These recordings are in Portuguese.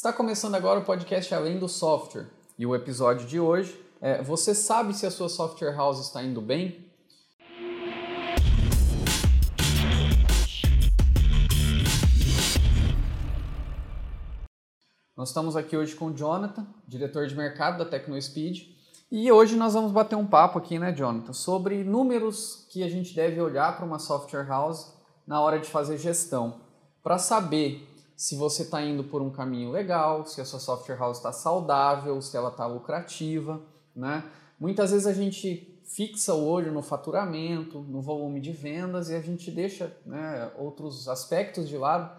Está começando agora o podcast Além do Software. E o episódio de hoje é Você sabe se a sua software house está indo bem? Nós estamos aqui hoje com o Jonathan, diretor de mercado da TecnoSpeed, e hoje nós vamos bater um papo aqui, né, Jonathan, sobre números que a gente deve olhar para uma software house na hora de fazer gestão, para saber se você está indo por um caminho legal, se a sua software house está saudável, se ela está lucrativa, né? Muitas vezes a gente fixa o olho no faturamento, no volume de vendas e a gente deixa né, outros aspectos de lado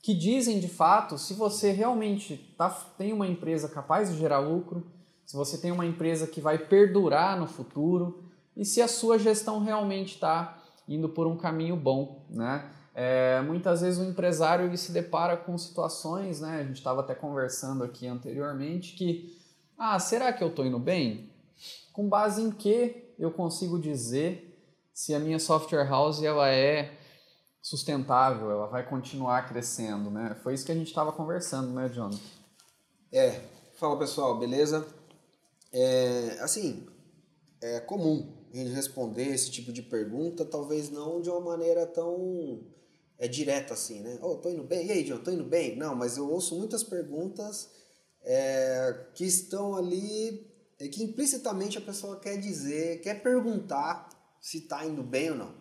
que dizem de fato se você realmente tá, tem uma empresa capaz de gerar lucro, se você tem uma empresa que vai perdurar no futuro e se a sua gestão realmente está indo por um caminho bom, né? É, muitas vezes o empresário ele se depara com situações, né? A gente estava até conversando aqui anteriormente que, ah, será que eu estou indo bem? Com base em que eu consigo dizer se a minha software house ela é sustentável, ela vai continuar crescendo, né? Foi isso que a gente estava conversando, né, John? É. Fala pessoal, beleza? É, assim, é comum responder esse tipo de pergunta, talvez não de uma maneira tão é direta assim, né? Oh, tô indo bem. E aí, John, tô indo bem? Não, mas eu ouço muitas perguntas é, que estão ali, é, que implicitamente a pessoa quer dizer, quer perguntar se tá indo bem ou não.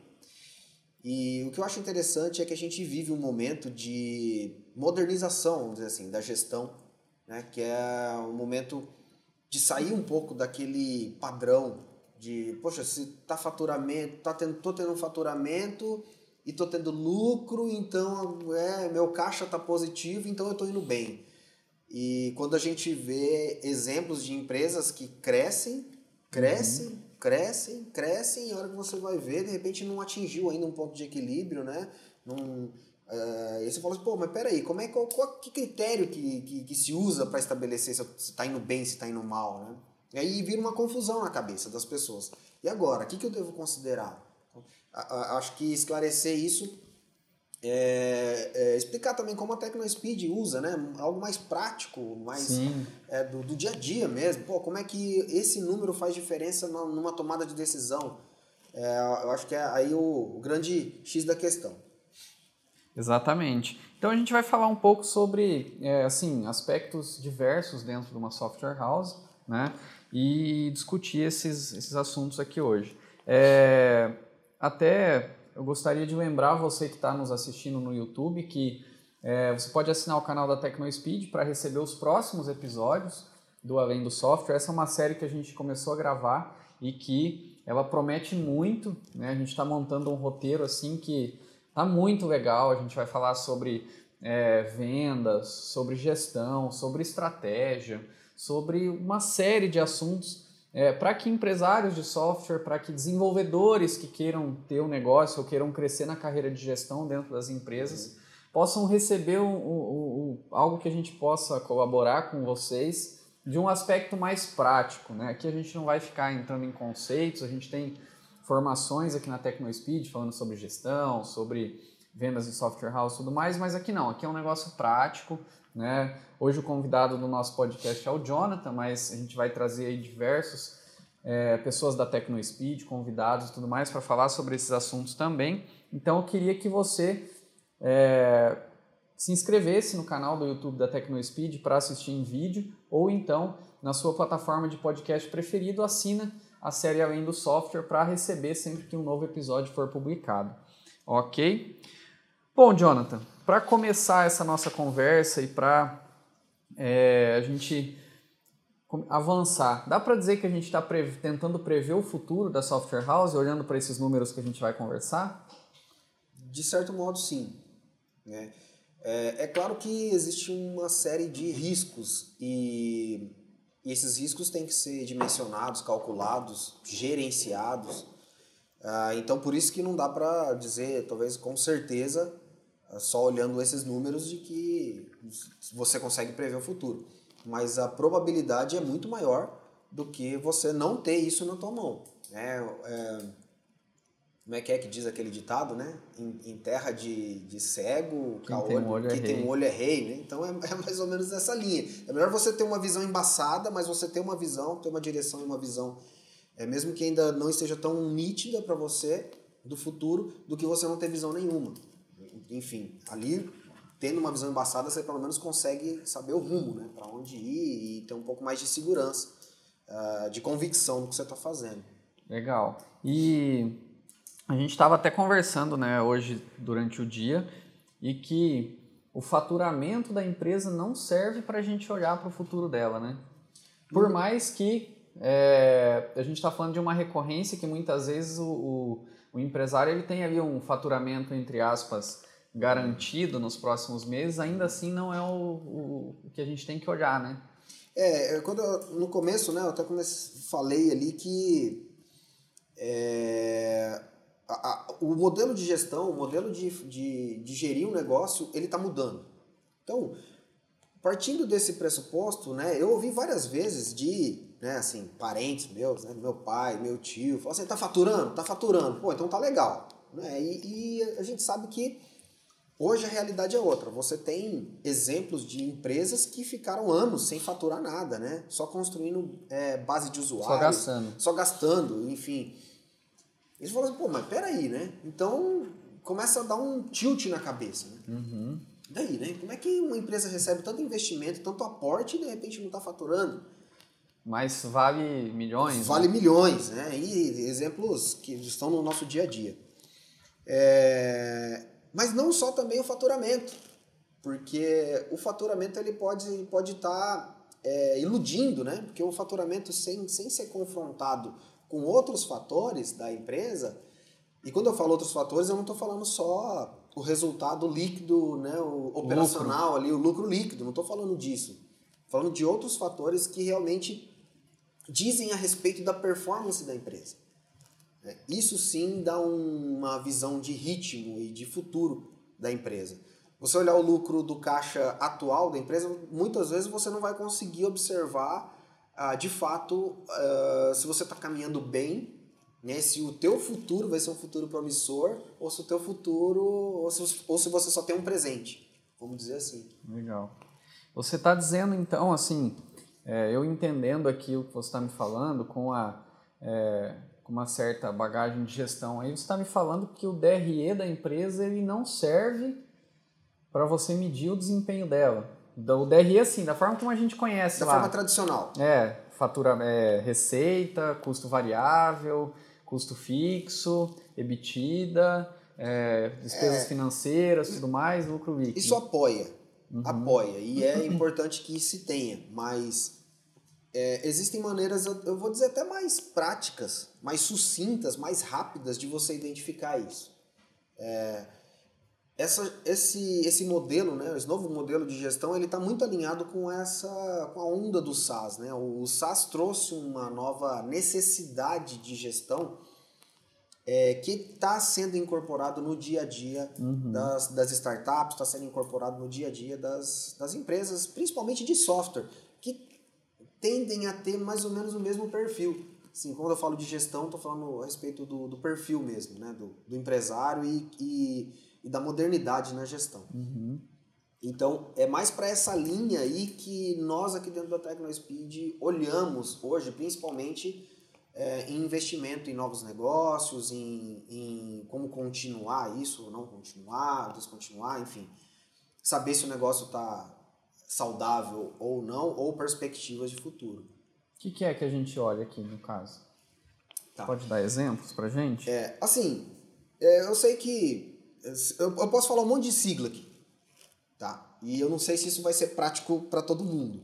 E o que eu acho interessante é que a gente vive um momento de modernização, vamos dizer assim, da gestão, né? Que é um momento de sair um pouco daquele padrão de, poxa, se tá faturamento, tá tendo, tô tendo um faturamento e tô tendo lucro, então é, meu caixa tá positivo, então eu tô indo bem. E quando a gente vê exemplos de empresas que crescem, crescem, uhum. crescem, crescem, e a hora que você vai ver, de repente não atingiu ainda um ponto de equilíbrio, né? Não, uh, e você fala assim, pô, mas peraí, como é, qual, qual, que critério que, que, que se usa para estabelecer se está indo bem, se está indo mal, né? E aí vira uma confusão na cabeça das pessoas. E agora, o que, que eu devo considerar? acho que esclarecer isso é, é, explicar também como a TecnoSpeed usa, né? Algo mais prático, mais é, do, do, dia a dia mesmo. Pô, como é que esse número faz diferença numa tomada de decisão? É, eu acho que é aí o, o, grande X da questão. Exatamente. Então a gente vai falar um pouco sobre é, assim aspectos diversos dentro de uma software house, né? E discutir esses, esses assuntos aqui hoje. É, até eu gostaria de lembrar você que está nos assistindo no YouTube que é, você pode assinar o canal da TecnoSpeed para receber os próximos episódios do Além do Software. Essa é uma série que a gente começou a gravar e que ela promete muito. Né? A gente está montando um roteiro assim que está muito legal. A gente vai falar sobre é, vendas, sobre gestão, sobre estratégia, sobre uma série de assuntos é, para que empresários de software, para que desenvolvedores que queiram ter um negócio ou queiram crescer na carreira de gestão dentro das empresas uhum. possam receber um, um, um, algo que a gente possa colaborar com vocês de um aspecto mais prático. Né? Aqui a gente não vai ficar entrando em conceitos, a gente tem formações aqui na TecnoSpeed falando sobre gestão, sobre vendas de software house e tudo mais, mas aqui não, aqui é um negócio prático, né? Hoje o convidado do nosso podcast é o Jonathan, mas a gente vai trazer aí diversos é, pessoas da TecnoSpeed, convidados e tudo mais para falar sobre esses assuntos também. Então eu queria que você é, se inscrevesse no canal do YouTube da TecnoSpeed para assistir em vídeo ou então na sua plataforma de podcast preferido assina a série Além do Software para receber sempre que um novo episódio for publicado. Ok? Bom, Jonathan, para começar essa nossa conversa e para é, a gente avançar, dá para dizer que a gente está pre tentando prever o futuro da software house, olhando para esses números que a gente vai conversar? De certo modo, sim. Né? É, é claro que existe uma série de riscos e, e esses riscos têm que ser dimensionados, calculados, gerenciados. Ah, então, por isso que não dá para dizer, talvez com certeza, só olhando esses números de que você consegue prever o futuro. Mas a probabilidade é muito maior do que você não ter isso na tua mão. É, é, como é que é que diz aquele ditado, né? Em, em terra de, de cego, quem, tem, um olho, quem é tem rei. um olho é rei, né? Então é, é, mais ou menos essa linha. É melhor você ter uma visão embaçada, mas você ter uma visão, ter uma direção e uma visão, é, mesmo que ainda não esteja tão nítida para você do futuro, do que você não ter visão nenhuma. Enfim, ali, tendo uma visão embaçada, você pelo menos consegue saber o rumo, né? Para onde ir e ter um pouco mais de segurança, uh, de convicção do que você está fazendo. Legal. E a gente estava até conversando né, hoje durante o dia e que o faturamento da empresa não serve para a gente olhar para o futuro dela, né? Por uhum. mais que é, a gente está falando de uma recorrência que muitas vezes o, o, o, empresário ele tem ali um faturamento, entre aspas, garantido nos próximos meses, ainda assim não é o, o, o que a gente tem que olhar, né? É, quando eu, no começo, né, eu até comecei, falei ali que é, a, a, o modelo de gestão, o modelo de, de, de gerir um negócio, ele está mudando. Então, partindo desse pressuposto, né, eu ouvi várias vezes de, né, assim, parentes meus, né, meu pai, meu tio, falam assim, tá faturando? Tá faturando. Pô, então tá legal. Né? E, e a gente sabe que hoje a realidade é outra. Você tem exemplos de empresas que ficaram anos sem faturar nada, né? Só construindo é, base de usuários. Só gastando. Só gastando, enfim. Eles falam assim, pô, mas peraí, né? Então começa a dar um tilt na cabeça, né? Uhum. Daí, né? Como é que uma empresa recebe tanto investimento, tanto aporte e de repente não está faturando? Mas vale milhões? Vale né? milhões, né? E exemplos que estão no nosso dia a dia. É... Mas não só também o faturamento, porque o faturamento ele pode estar pode tá, é, iludindo, né? Porque o faturamento sem, sem ser confrontado com outros fatores da empresa. E quando eu falo outros fatores, eu não estou falando só o resultado líquido, né, o operacional lucro. ali, o lucro líquido, não estou falando disso. Falando de outros fatores que realmente dizem a respeito da performance da empresa. É, isso sim dá uma visão de ritmo e de futuro da empresa. Você olhar o lucro do caixa atual da empresa, muitas vezes você não vai conseguir observar ah, de fato, uh, se você está caminhando bem, né, se o teu futuro vai ser um futuro promissor, ou se o teu futuro, ou se, ou se você só tem um presente, vamos dizer assim. Legal. Você está dizendo então, assim, é, eu entendendo aqui o que você está me falando, com, a, é, uma certa bagagem de gestão, aí você está me falando que o DRE da empresa ele não serve para você medir o desempenho dela. O DRE, assim, da forma como a gente conhece da lá. forma tradicional. É, fatura, é, receita, custo variável, custo fixo, ebitida, é, despesas é, financeiras, tudo mais, lucro líquido. Isso apoia, uhum. apoia, e é importante que se tenha, mas é, existem maneiras, eu vou dizer até mais práticas, mais sucintas, mais rápidas de você identificar isso. É, essa, esse, esse modelo, né, esse novo modelo de gestão, ele está muito alinhado com essa com a onda do SaaS. Né? O, SaaS trouxe uma nova necessidade de gestão é, que está sendo incorporado no dia a dia uhum. das, das startups, está sendo incorporado no dia a dia das, das empresas, principalmente de software, tendem a ter mais ou menos o mesmo perfil. Assim, quando eu falo de gestão, estou falando a respeito do, do perfil mesmo, né? do, do empresário e, e e da modernidade na gestão. Uhum. Então, é mais para essa linha aí que nós aqui dentro da TecnoSpeed olhamos hoje, principalmente é, em investimento em novos negócios, em, em como continuar isso ou não continuar, descontinuar, enfim. Saber se o negócio está saudável ou não, ou perspectivas de futuro. O que, que, é que a gente olha aqui no caso? Tá. Pode dar exemplos para gente? É, assim, é, eu sei que eu, eu posso falar um monte de sigla aqui, tá? E eu não sei se isso vai ser prático para todo mundo,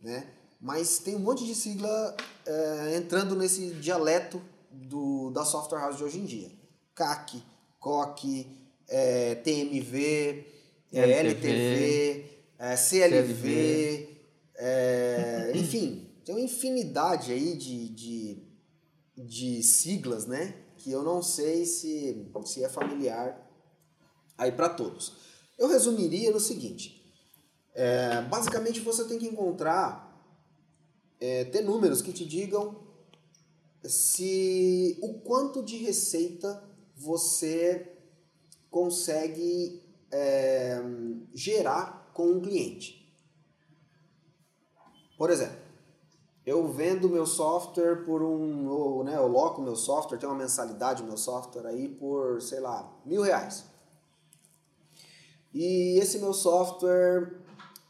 né? Mas tem um monte de sigla é, entrando nesse dialeto do, da software house de hoje em dia. CAC, COC, é, TMV, LTV, LTV é, CLV, é, enfim, tem uma infinidade aí de, de, de siglas, né? Que eu não sei se, se é familiar aí para todos. Eu resumiria no seguinte: é, basicamente você tem que encontrar, é, ter números que te digam se o quanto de receita você consegue é, gerar com um cliente. Por exemplo, eu vendo meu software por um, ou, né, eu loco meu software, tem uma mensalidade meu software aí por, sei lá, mil reais. E esse meu software,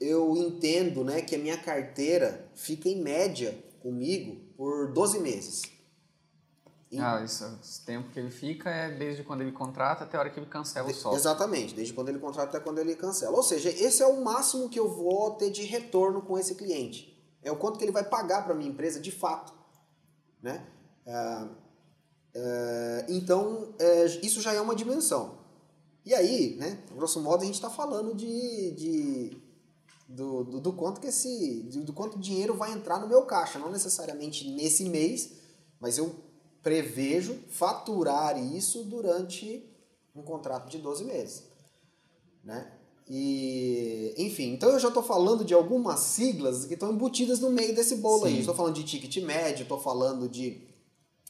eu entendo né, que a minha carteira fica em média comigo por 12 meses. Ah, isso, esse tempo que ele fica é desde quando ele contrata até a hora que ele cancela o software. Exatamente, desde quando ele contrata até quando ele cancela. Ou seja, esse é o máximo que eu vou ter de retorno com esse cliente. É o quanto que ele vai pagar para a minha empresa de fato. Né? É, é, então, é, isso já é uma dimensão. E aí, né, grosso modo, a gente está falando de, de do, do, do, quanto que esse do quanto dinheiro vai entrar no meu caixa, não necessariamente nesse mês, mas eu prevejo faturar isso durante um contrato de 12 meses. Né? E, enfim, então eu já estou falando de algumas siglas que estão embutidas no meio desse bolo Sim. aí. Estou falando de ticket médio, estou falando de,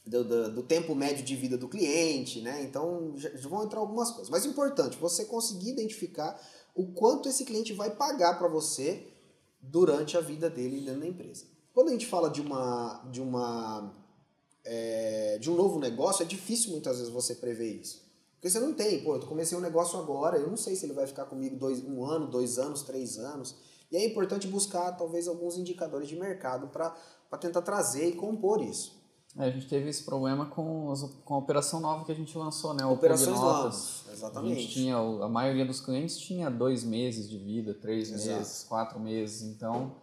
do, do, do, tempo médio de vida do cliente, né? Então já, já vão entrar algumas coisas. Mas importante, você conseguir identificar o quanto esse cliente vai pagar para você durante a vida dele dentro da empresa. Quando a gente fala de uma, de uma é, de um novo negócio, é difícil muitas vezes você prever isso. Porque você não tem, pô, eu comecei um negócio agora, eu não sei se ele vai ficar comigo dois, um ano, dois anos, três anos. E é importante buscar talvez alguns indicadores de mercado para tentar trazer e compor isso. É, a gente teve esse problema com, com a operação nova que a gente lançou, né? O Operações novas, exatamente. A, gente tinha, a maioria dos clientes tinha dois meses de vida, três Exato. meses, quatro meses. Então,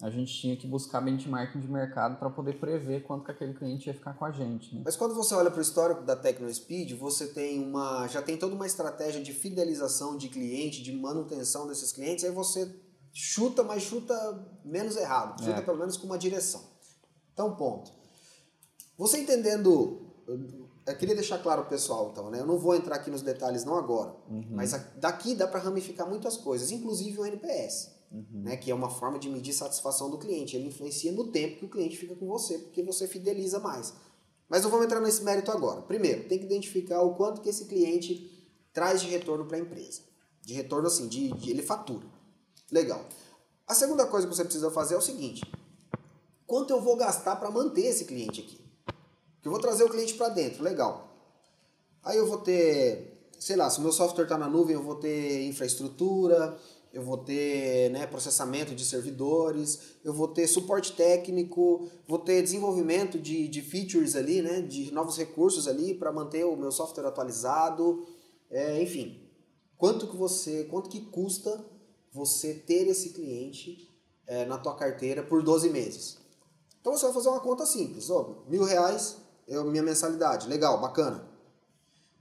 a gente tinha que buscar benchmarking de mercado para poder prever quanto que aquele cliente ia ficar com a gente. Né? Mas quando você olha para o histórico da TecnoSpeed, você tem uma, já tem toda uma estratégia de fidelização de cliente, de manutenção desses clientes, aí você chuta, mas chuta menos errado, chuta é. pelo menos com uma direção. Então, ponto. Você entendendo, eu queria deixar claro o pessoal, então, né? Eu não vou entrar aqui nos detalhes não agora, uhum. mas daqui dá para ramificar muitas coisas, inclusive o NPS uhum. né, que é uma forma de medir satisfação do cliente. Ele influencia no tempo que o cliente fica com você, porque você fideliza mais. Mas não vamos entrar nesse mérito agora. Primeiro, tem que identificar o quanto que esse cliente traz de retorno para a empresa. De retorno assim, de, de, ele fatura. Legal. A segunda coisa que você precisa fazer é o seguinte: quanto eu vou gastar para manter esse cliente aqui? Que eu vou trazer o cliente para dentro, legal. Aí eu vou ter, sei lá, se o meu software está na nuvem, eu vou ter infraestrutura, eu vou ter né, processamento de servidores, eu vou ter suporte técnico, vou ter desenvolvimento de, de features ali, né, de novos recursos ali para manter o meu software atualizado, é, enfim. Quanto que você, quanto que custa você ter esse cliente é, na tua carteira por 12 meses? Então você vai fazer uma conta simples, ó, mil reais é minha mensalidade, legal, bacana.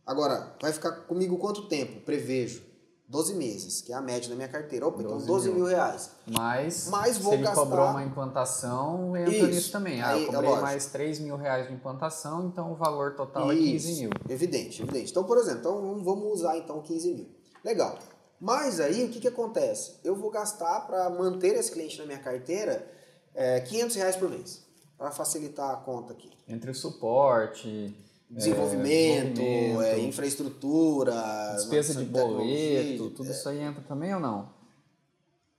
Agora, vai ficar comigo quanto tempo? Prevejo 12 meses, que é a média da minha carteira. Opa, 12 então 12 mil, mil reais. Mas, Mas vou se ele gastar... cobrou uma implantação, entra Isso. nisso também. Ah, Aí, eu é cobrei é mais 3 mil reais de implantação, então o valor total Isso. é 15 mil. Evidente, evidente. Então, por exemplo, então, vamos usar então 15 mil. Legal. Mas aí, o que, que acontece? Eu vou gastar para manter esse cliente na minha carteira é, 500 reais por mês, para facilitar a conta aqui. Entre suporte Desenvolvimento, é, infraestrutura, despesa de boleto, tudo é, isso aí entra também ou não?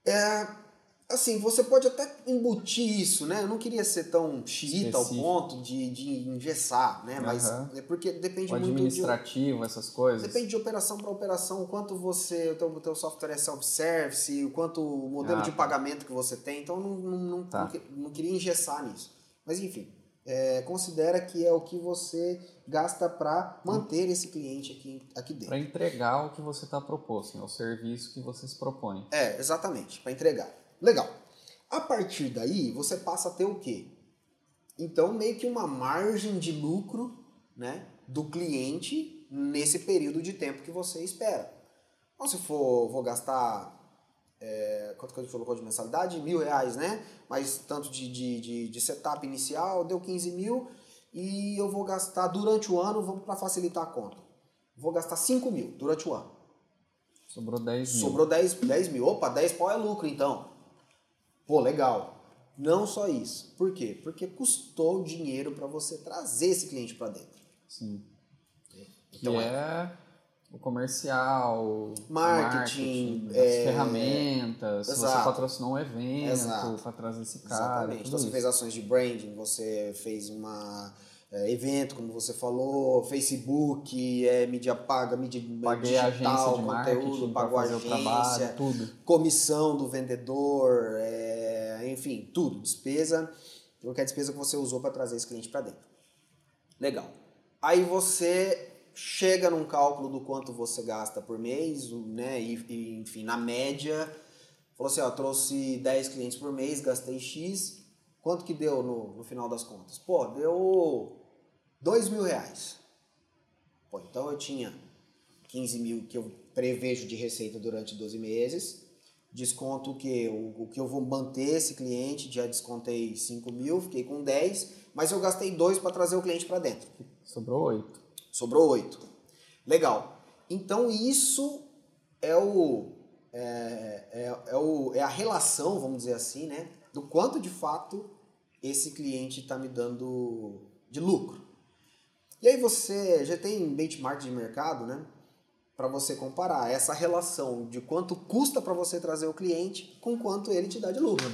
É, assim, você pode até embutir isso, né? Eu não queria ser tão xiita ao ponto de, de engessar, né? Mas uhum. é porque depende o muito administrativo, de, essas coisas. Depende de operação para operação, o quanto você, o teu, o teu software é self-service, o quanto o modelo ah, de tá. pagamento que você tem. Então, não, não, não, tá. não, não queria engessar nisso. Mas, enfim, é, considera que é o que você gasta para manter esse cliente aqui, aqui dentro. Para entregar o que você está proposto, né? o serviço que você se propõe. É, exatamente, para entregar. Legal. A partir daí, você passa a ter o quê? Então, meio que uma margem de lucro né, do cliente nesse período de tempo que você espera. Então, se for, vou gastar é, quanto que a gente colocou de mensalidade? Mil reais, né? Mas tanto de, de, de, de, setup inicial, deu 15 mil e eu vou gastar durante o ano, vamos para facilitar a conta. Vou gastar 5 mil durante o ano. Sobrou 10 mil. Sobrou 10, 10 mil. Opa, 10 pau é lucro então. Pô, legal. Não só isso. Por quê? Porque custou dinheiro para você trazer esse cliente para dentro. Sim. Então, é o comercial, marketing, marketing é, ferramentas, se você patrocinou um evento para trazer esse cara. Exatamente. Então, você fez ações de branding, você fez uma é, evento, como você falou, Facebook, é, mídia paga, mídia Paguei digital, conteúdo, pagou agência, trabalho, tudo. comissão do vendedor, é, enfim, tudo, despesa, qualquer despesa que você usou para trazer esse cliente para dentro. Legal. Aí você chega num cálculo do quanto você gasta por mês, né? E, e, enfim, na média, falou assim, ó, trouxe 10 clientes por mês, gastei X, quanto que deu no, no final das contas? Pô, deu 2 mil reais. Pô, então eu tinha 15 mil que eu prevejo de receita durante 12 meses, desconto que o, o que eu vou manter esse cliente, já descontei 5 mil, fiquei com 10, mas eu gastei 2 para trazer o cliente para dentro. Sobrou 8. Sobrou oito. Legal. Então isso é o, é, é, é, o, é a relação, vamos dizer assim, né? Do quanto de fato esse cliente está me dando de lucro. E aí você já tem benchmark de mercado, né? Para você comparar essa relação de quanto custa para você trazer o cliente com quanto ele te dá de lucro.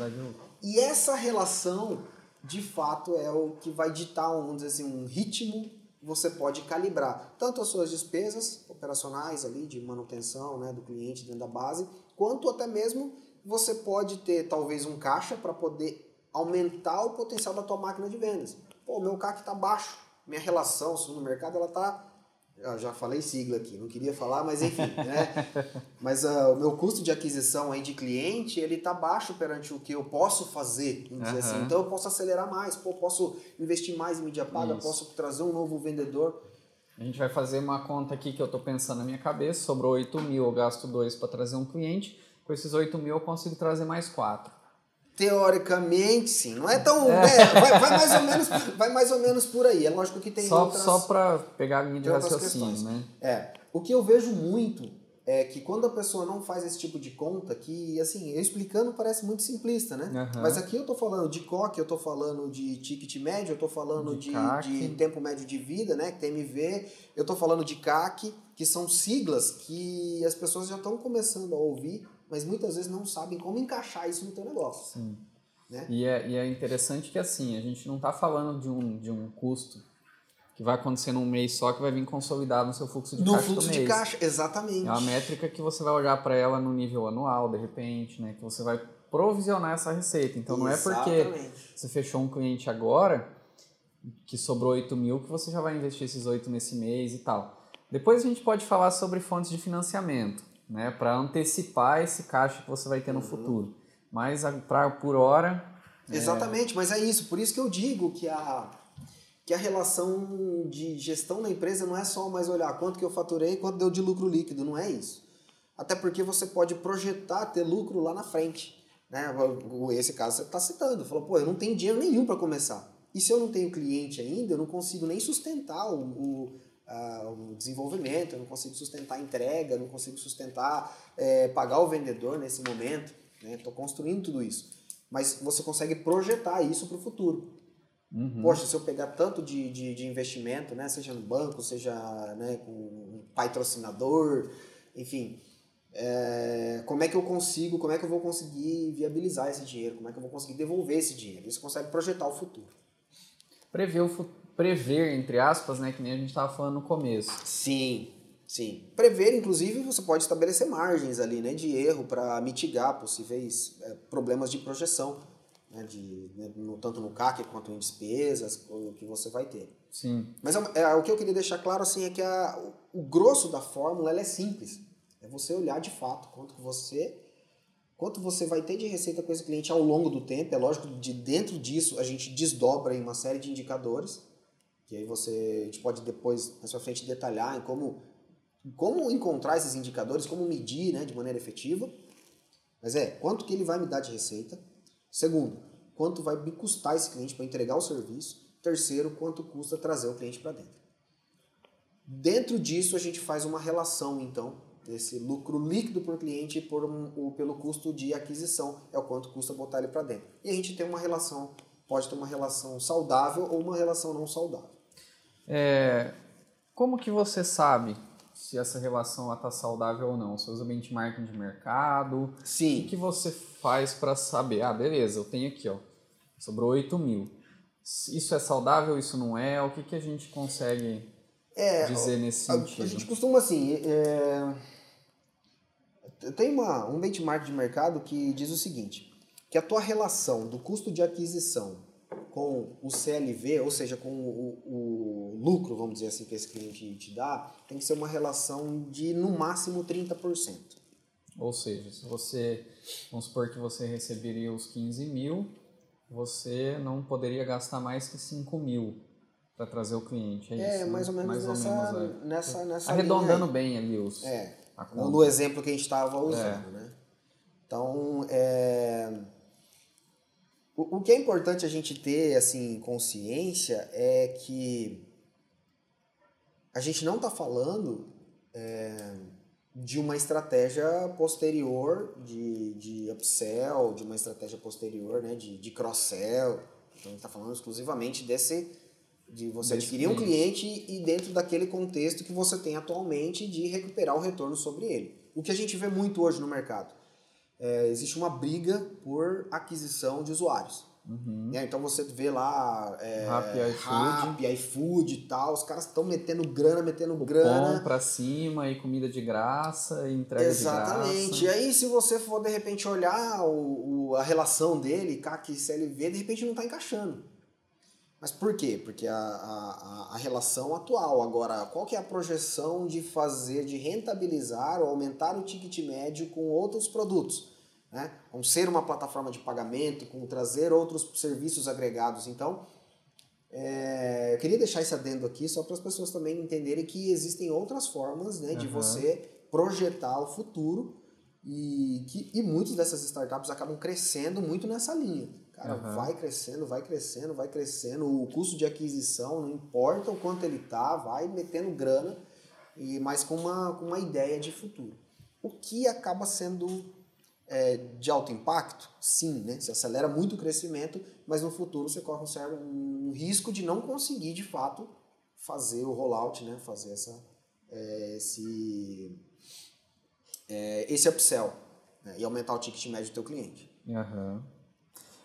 E essa relação, de fato, é o que vai ditar, vamos dizer assim, um ritmo você pode calibrar tanto as suas despesas operacionais ali de manutenção né, do cliente dentro da base, quanto até mesmo você pode ter talvez um caixa para poder aumentar o potencial da tua máquina de vendas. Pô, meu CAC está baixo, minha relação no mercado ela está eu já falei sigla aqui, não queria falar, mas enfim, né? Mas uh, o meu custo de aquisição aí de cliente, ele tá baixo perante o que eu posso fazer, vamos dizer assim. Então eu posso acelerar mais, pô, posso investir mais em mídia paga, Isso. posso trazer um novo vendedor. A gente vai fazer uma conta aqui que eu estou pensando na minha cabeça, sobrou 8 mil, eu gasto 2 para trazer um cliente, com esses 8 mil eu consigo trazer mais 4. Teoricamente, sim. Não é tão. É. É, vai, vai, mais ou menos, vai mais ou menos por aí. É lógico que tem só, outras. Só para pegar a linha de raciocínio, né? É. O que eu vejo muito é que quando a pessoa não faz esse tipo de conta, que assim, eu explicando parece muito simplista, né? Uhum. Mas aqui eu tô falando de COC, eu tô falando de ticket médio, eu tô falando de, de, de tempo médio de vida, né? TMV, eu tô falando de CAC, que são siglas que as pessoas já estão começando a ouvir mas muitas vezes não sabem como encaixar isso no teu negócio. Sim. Né? E, é, e é interessante que assim, a gente não está falando de um, de um custo que vai acontecer num mês só, que vai vir consolidado no seu fluxo de no caixa fluxo de caixa, exatamente. É uma métrica que você vai olhar para ela no nível anual, de repente, né? Que você vai provisionar essa receita. Então não exatamente. é porque você fechou um cliente agora que sobrou 8 mil que você já vai investir esses 8 nesse mês e tal. Depois a gente pode falar sobre fontes de financiamento né, para antecipar esse caixa que você vai ter no uhum. futuro. Mas pra, por hora. É Exatamente, é... mas é isso. Por isso que eu digo que a, que a relação de gestão da empresa não é só mais olhar quanto que eu faturei quanto deu de lucro líquido, não é isso. Até porque você pode projetar ter lucro lá na frente. Né? Esse caso você está citando, falou, pô, eu não tenho dinheiro nenhum para começar. E se eu não tenho cliente ainda, eu não consigo nem sustentar o, o uh, o desenvolvimento, eu não consigo sustentar a entrega, não consigo sustentar é, pagar o vendedor nesse momento. Estou né? construindo tudo isso. Mas você consegue projetar isso para o futuro. Uhum. Poxa, se eu pegar tanto de, de, de, investimento, né, seja no banco, seja né, com um patrocinador, enfim, é, como é que eu consigo, como é que eu vou conseguir viabilizar esse dinheiro, como é que eu vou conseguir devolver esse dinheiro. Você consegue projetar o futuro. Prever o futuro prever, entre aspas, né, que nem a gente estava falando no começo. Sim, sim. Prever, inclusive, você pode estabelecer margens ali, né, de erro para mitigar possíveis é, problemas de projeção, né, de, né, no, tanto no CAC quanto em despesas, o que você vai ter. Sim. Mas é, é, o que eu queria deixar claro assim é que a, o, grosso da fórmula é simples. É você olhar de fato quanto que você quanto você vai ter de receita com esse cliente ao longo do tempo. É lógico, de dentro disso a gente desdobra em uma série de indicadores que aí você, a gente pode depois, na sua frente, detalhar em como, como encontrar esses indicadores, como medir né, de maneira efetiva. Mas é, quanto que ele vai me dar de receita? Segundo, quanto vai me custar esse cliente para entregar o serviço? Terceiro, quanto custa trazer o cliente para dentro? Dentro disso, a gente faz uma relação, então, desse lucro líquido por cliente por um, pelo custo de aquisição, é o quanto custa botar ele para dentro. E a gente tem uma relação, pode ter uma relação saudável ou uma relação não saudável. É, Como que você sabe se essa relação está saudável ou não? Você usa benchmarking de mercado? Sim. O que, que você faz para saber? Ah, beleza, eu tenho aqui, ó, sobrou 8 mil. Isso é saudável, isso não é? O que, que a gente consegue é, dizer nesse a, sentido? A gente costuma assim. É... Tem uma, um benchmark de mercado que diz o seguinte: que a tua relação do custo de aquisição com o CLV, ou seja, com o, o, lucro, vamos dizer assim, que esse cliente te dá, tem que ser uma relação de no máximo 30%. Ou seja, se você, vamos supor que você receberia os 15 mil, você não poderia gastar mais que 5 mil para trazer o cliente. É, é isso, mais né? ou menos, mais nessa, ou menos é. nessa, nessa Arredondando bem ali os. É, no exemplo que a gente estava usando, é. né? Então, é, o, o que é importante a gente ter assim consciência é que a gente não está falando é, de uma estratégia posterior de, de upsell, de uma estratégia posterior né, de, de cross-sell. Então, a gente está falando exclusivamente desse de você Desse adquirir um cliente e dentro daquele contexto que você tem atualmente de recuperar o retorno sobre ele. O que a gente vê muito hoje no mercado. É, existe uma briga por aquisição de usuários. Uhum. Né? Então você vê lá é, Rappi, iFood. e tal, os caras estão metendo grana, metendo grana. Pão pra cima e comida de graça e entrega Exatamente. de graça. E aí se você for de repente olhar o, o a relação dele, CAC e CLV, de repente não está encaixando. Mas por quê? Porque a, a, a relação atual. Agora, qual que é a projeção de fazer, de rentabilizar ou aumentar o ticket médio com outros produtos? Né? com ser uma plataforma de pagamento, com trazer outros serviços agregados. Então, é, eu queria deixar esse adendo aqui só para as pessoas também entenderem que existem outras formas né, de você projetar o futuro e, que, e muitas dessas startups acabam crescendo muito nessa linha. Cara, uhum. vai crescendo, vai crescendo, vai crescendo. O custo de aquisição, não importa o quanto ele tá, vai metendo grana, e mas com uma, com uma ideia de futuro. O que acaba sendo é, de alto impacto? Sim, né? Você acelera muito o crescimento, mas no futuro você corre um, certo, um risco de não conseguir, de fato, fazer o rollout, né? Fazer essa, é, esse, é, esse upsell né? e aumentar o ticket médio do teu cliente. Uhum.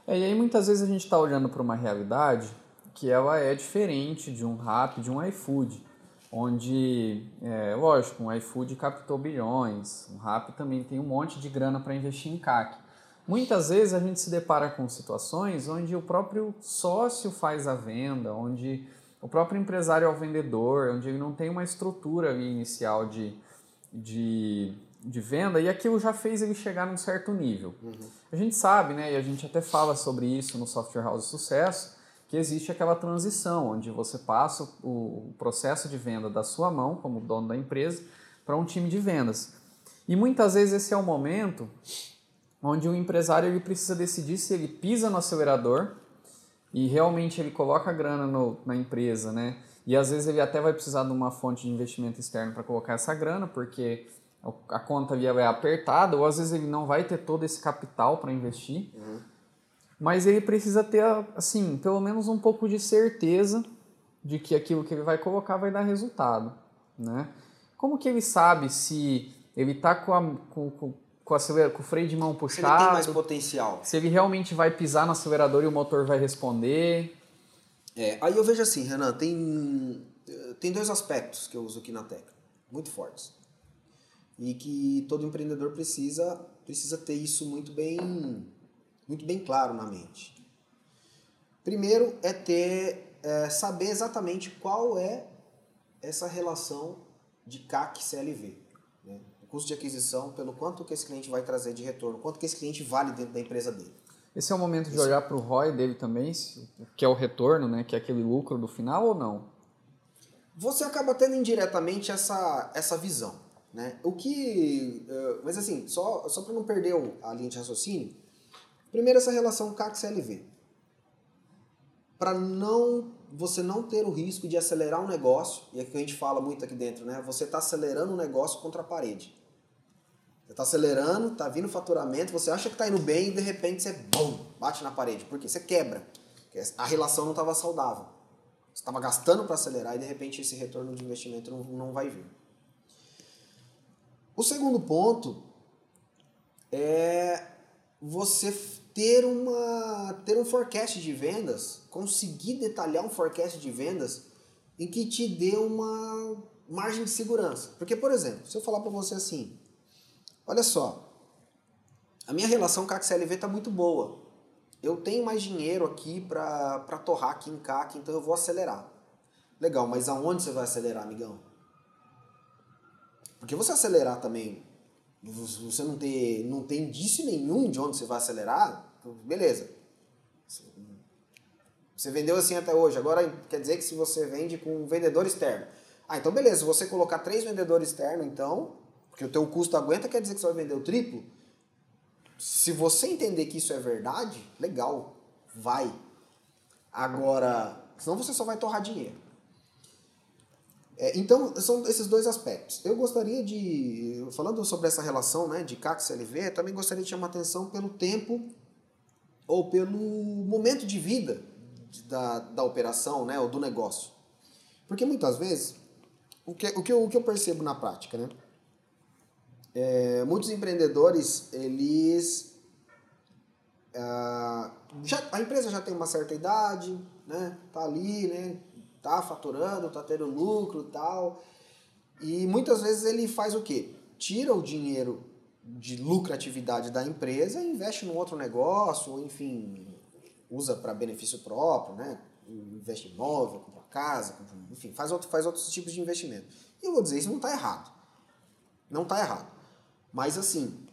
É, e aí muitas vezes a gente está olhando para uma realidade que ela é diferente de um Rappi, de um iFood onde, é, lógico, um iFood captou bilhões, o Rappi também tem um monte de grana para investir em CAC. Muitas vezes a gente se depara com situações onde o próprio sócio faz a venda, onde o próprio empresário é o vendedor, onde ele não tem uma estrutura inicial de, de, de venda e aquilo já fez ele chegar num certo nível. Uhum. A gente sabe, né, e a gente até fala sobre isso no Software House Sucesso, que existe aquela transição, onde você passa o processo de venda da sua mão, como dono da empresa, para um time de vendas. E muitas vezes esse é o momento onde o empresário ele precisa decidir se ele pisa no acelerador e realmente ele coloca a grana no, na empresa, né? E às vezes ele até vai precisar de uma fonte de investimento externo para colocar essa grana, porque a conta ali é apertada, ou às vezes ele não vai ter todo esse capital para investir. Uhum mas ele precisa ter, assim, pelo menos um pouco de certeza de que aquilo que ele vai colocar vai dar resultado, né? Como que ele sabe se ele está com, a, com, com, com, com o freio de mão puxado? Se ele tem mais potencial. Se ele realmente vai pisar no acelerador e o motor vai responder? É, aí eu vejo assim, Renan, tem, tem dois aspectos que eu uso aqui na Teca, muito fortes. E que todo empreendedor precisa, precisa ter isso muito bem muito bem claro na mente. Primeiro é ter, é, saber exatamente qual é essa relação de CAC CLV. Né? O custo de aquisição, pelo quanto que esse cliente vai trazer de retorno, quanto que esse cliente vale dentro da empresa dele. Esse é o momento de olhar para o ROI dele também, que é o retorno, né? que é aquele lucro do final ou não? Você acaba tendo indiretamente essa, essa visão. Né? O que. Uh, mas assim, só, só para não perder a linha de raciocínio, Primeiro, essa relação CAC-CLV. Para não você não ter o risco de acelerar um negócio, e é que a gente fala muito aqui dentro, né? Você está acelerando um negócio contra a parede. Você está acelerando, está vindo faturamento, você acha que está indo bem e de repente você bum, bate na parede. Por quê? Você quebra. A relação não estava saudável. Você estava gastando para acelerar e de repente esse retorno de investimento não, não vai vir. O segundo ponto é você ter, uma, ter um forecast de vendas, conseguir detalhar um forecast de vendas em que te dê uma margem de segurança. Porque, por exemplo, se eu falar para você assim, olha só, a minha relação com a XLV está muito boa. Eu tenho mais dinheiro aqui para torrar aqui em CAC, então eu vou acelerar. Legal, mas aonde você vai acelerar, amigão? Porque você acelerar também, você não ter, não tem indício nenhum de onde você vai acelerar, beleza. Você vendeu assim até hoje, agora quer dizer que se você vende com um vendedor externo. Ah, então beleza, se você colocar três vendedores externos, então, porque o teu custo aguenta, quer dizer que você vai vender o triplo? Se você entender que isso é verdade, legal, vai. Agora, senão você só vai torrar dinheiro. É, então, são esses dois aspectos. Eu gostaria de, falando sobre essa relação né, de CAC e CLV, também gostaria de chamar atenção pelo tempo ou pelo momento de vida da, da operação né, ou do negócio. Porque muitas vezes, o que, o que, eu, o que eu percebo na prática, né? É, muitos empreendedores, eles... Ah, já, a empresa já tem uma certa idade, né? Tá ali, né? Tá faturando, tá tendo lucro tal. E muitas vezes ele faz o quê? Tira o dinheiro de lucratividade da empresa e investe num outro negócio, ou enfim, usa para benefício próprio, né? Investe em imóvel, compra casa, compra, enfim, faz, outro, faz outros tipos de investimento. E eu vou dizer, isso não está errado. Não está errado. Mas assim,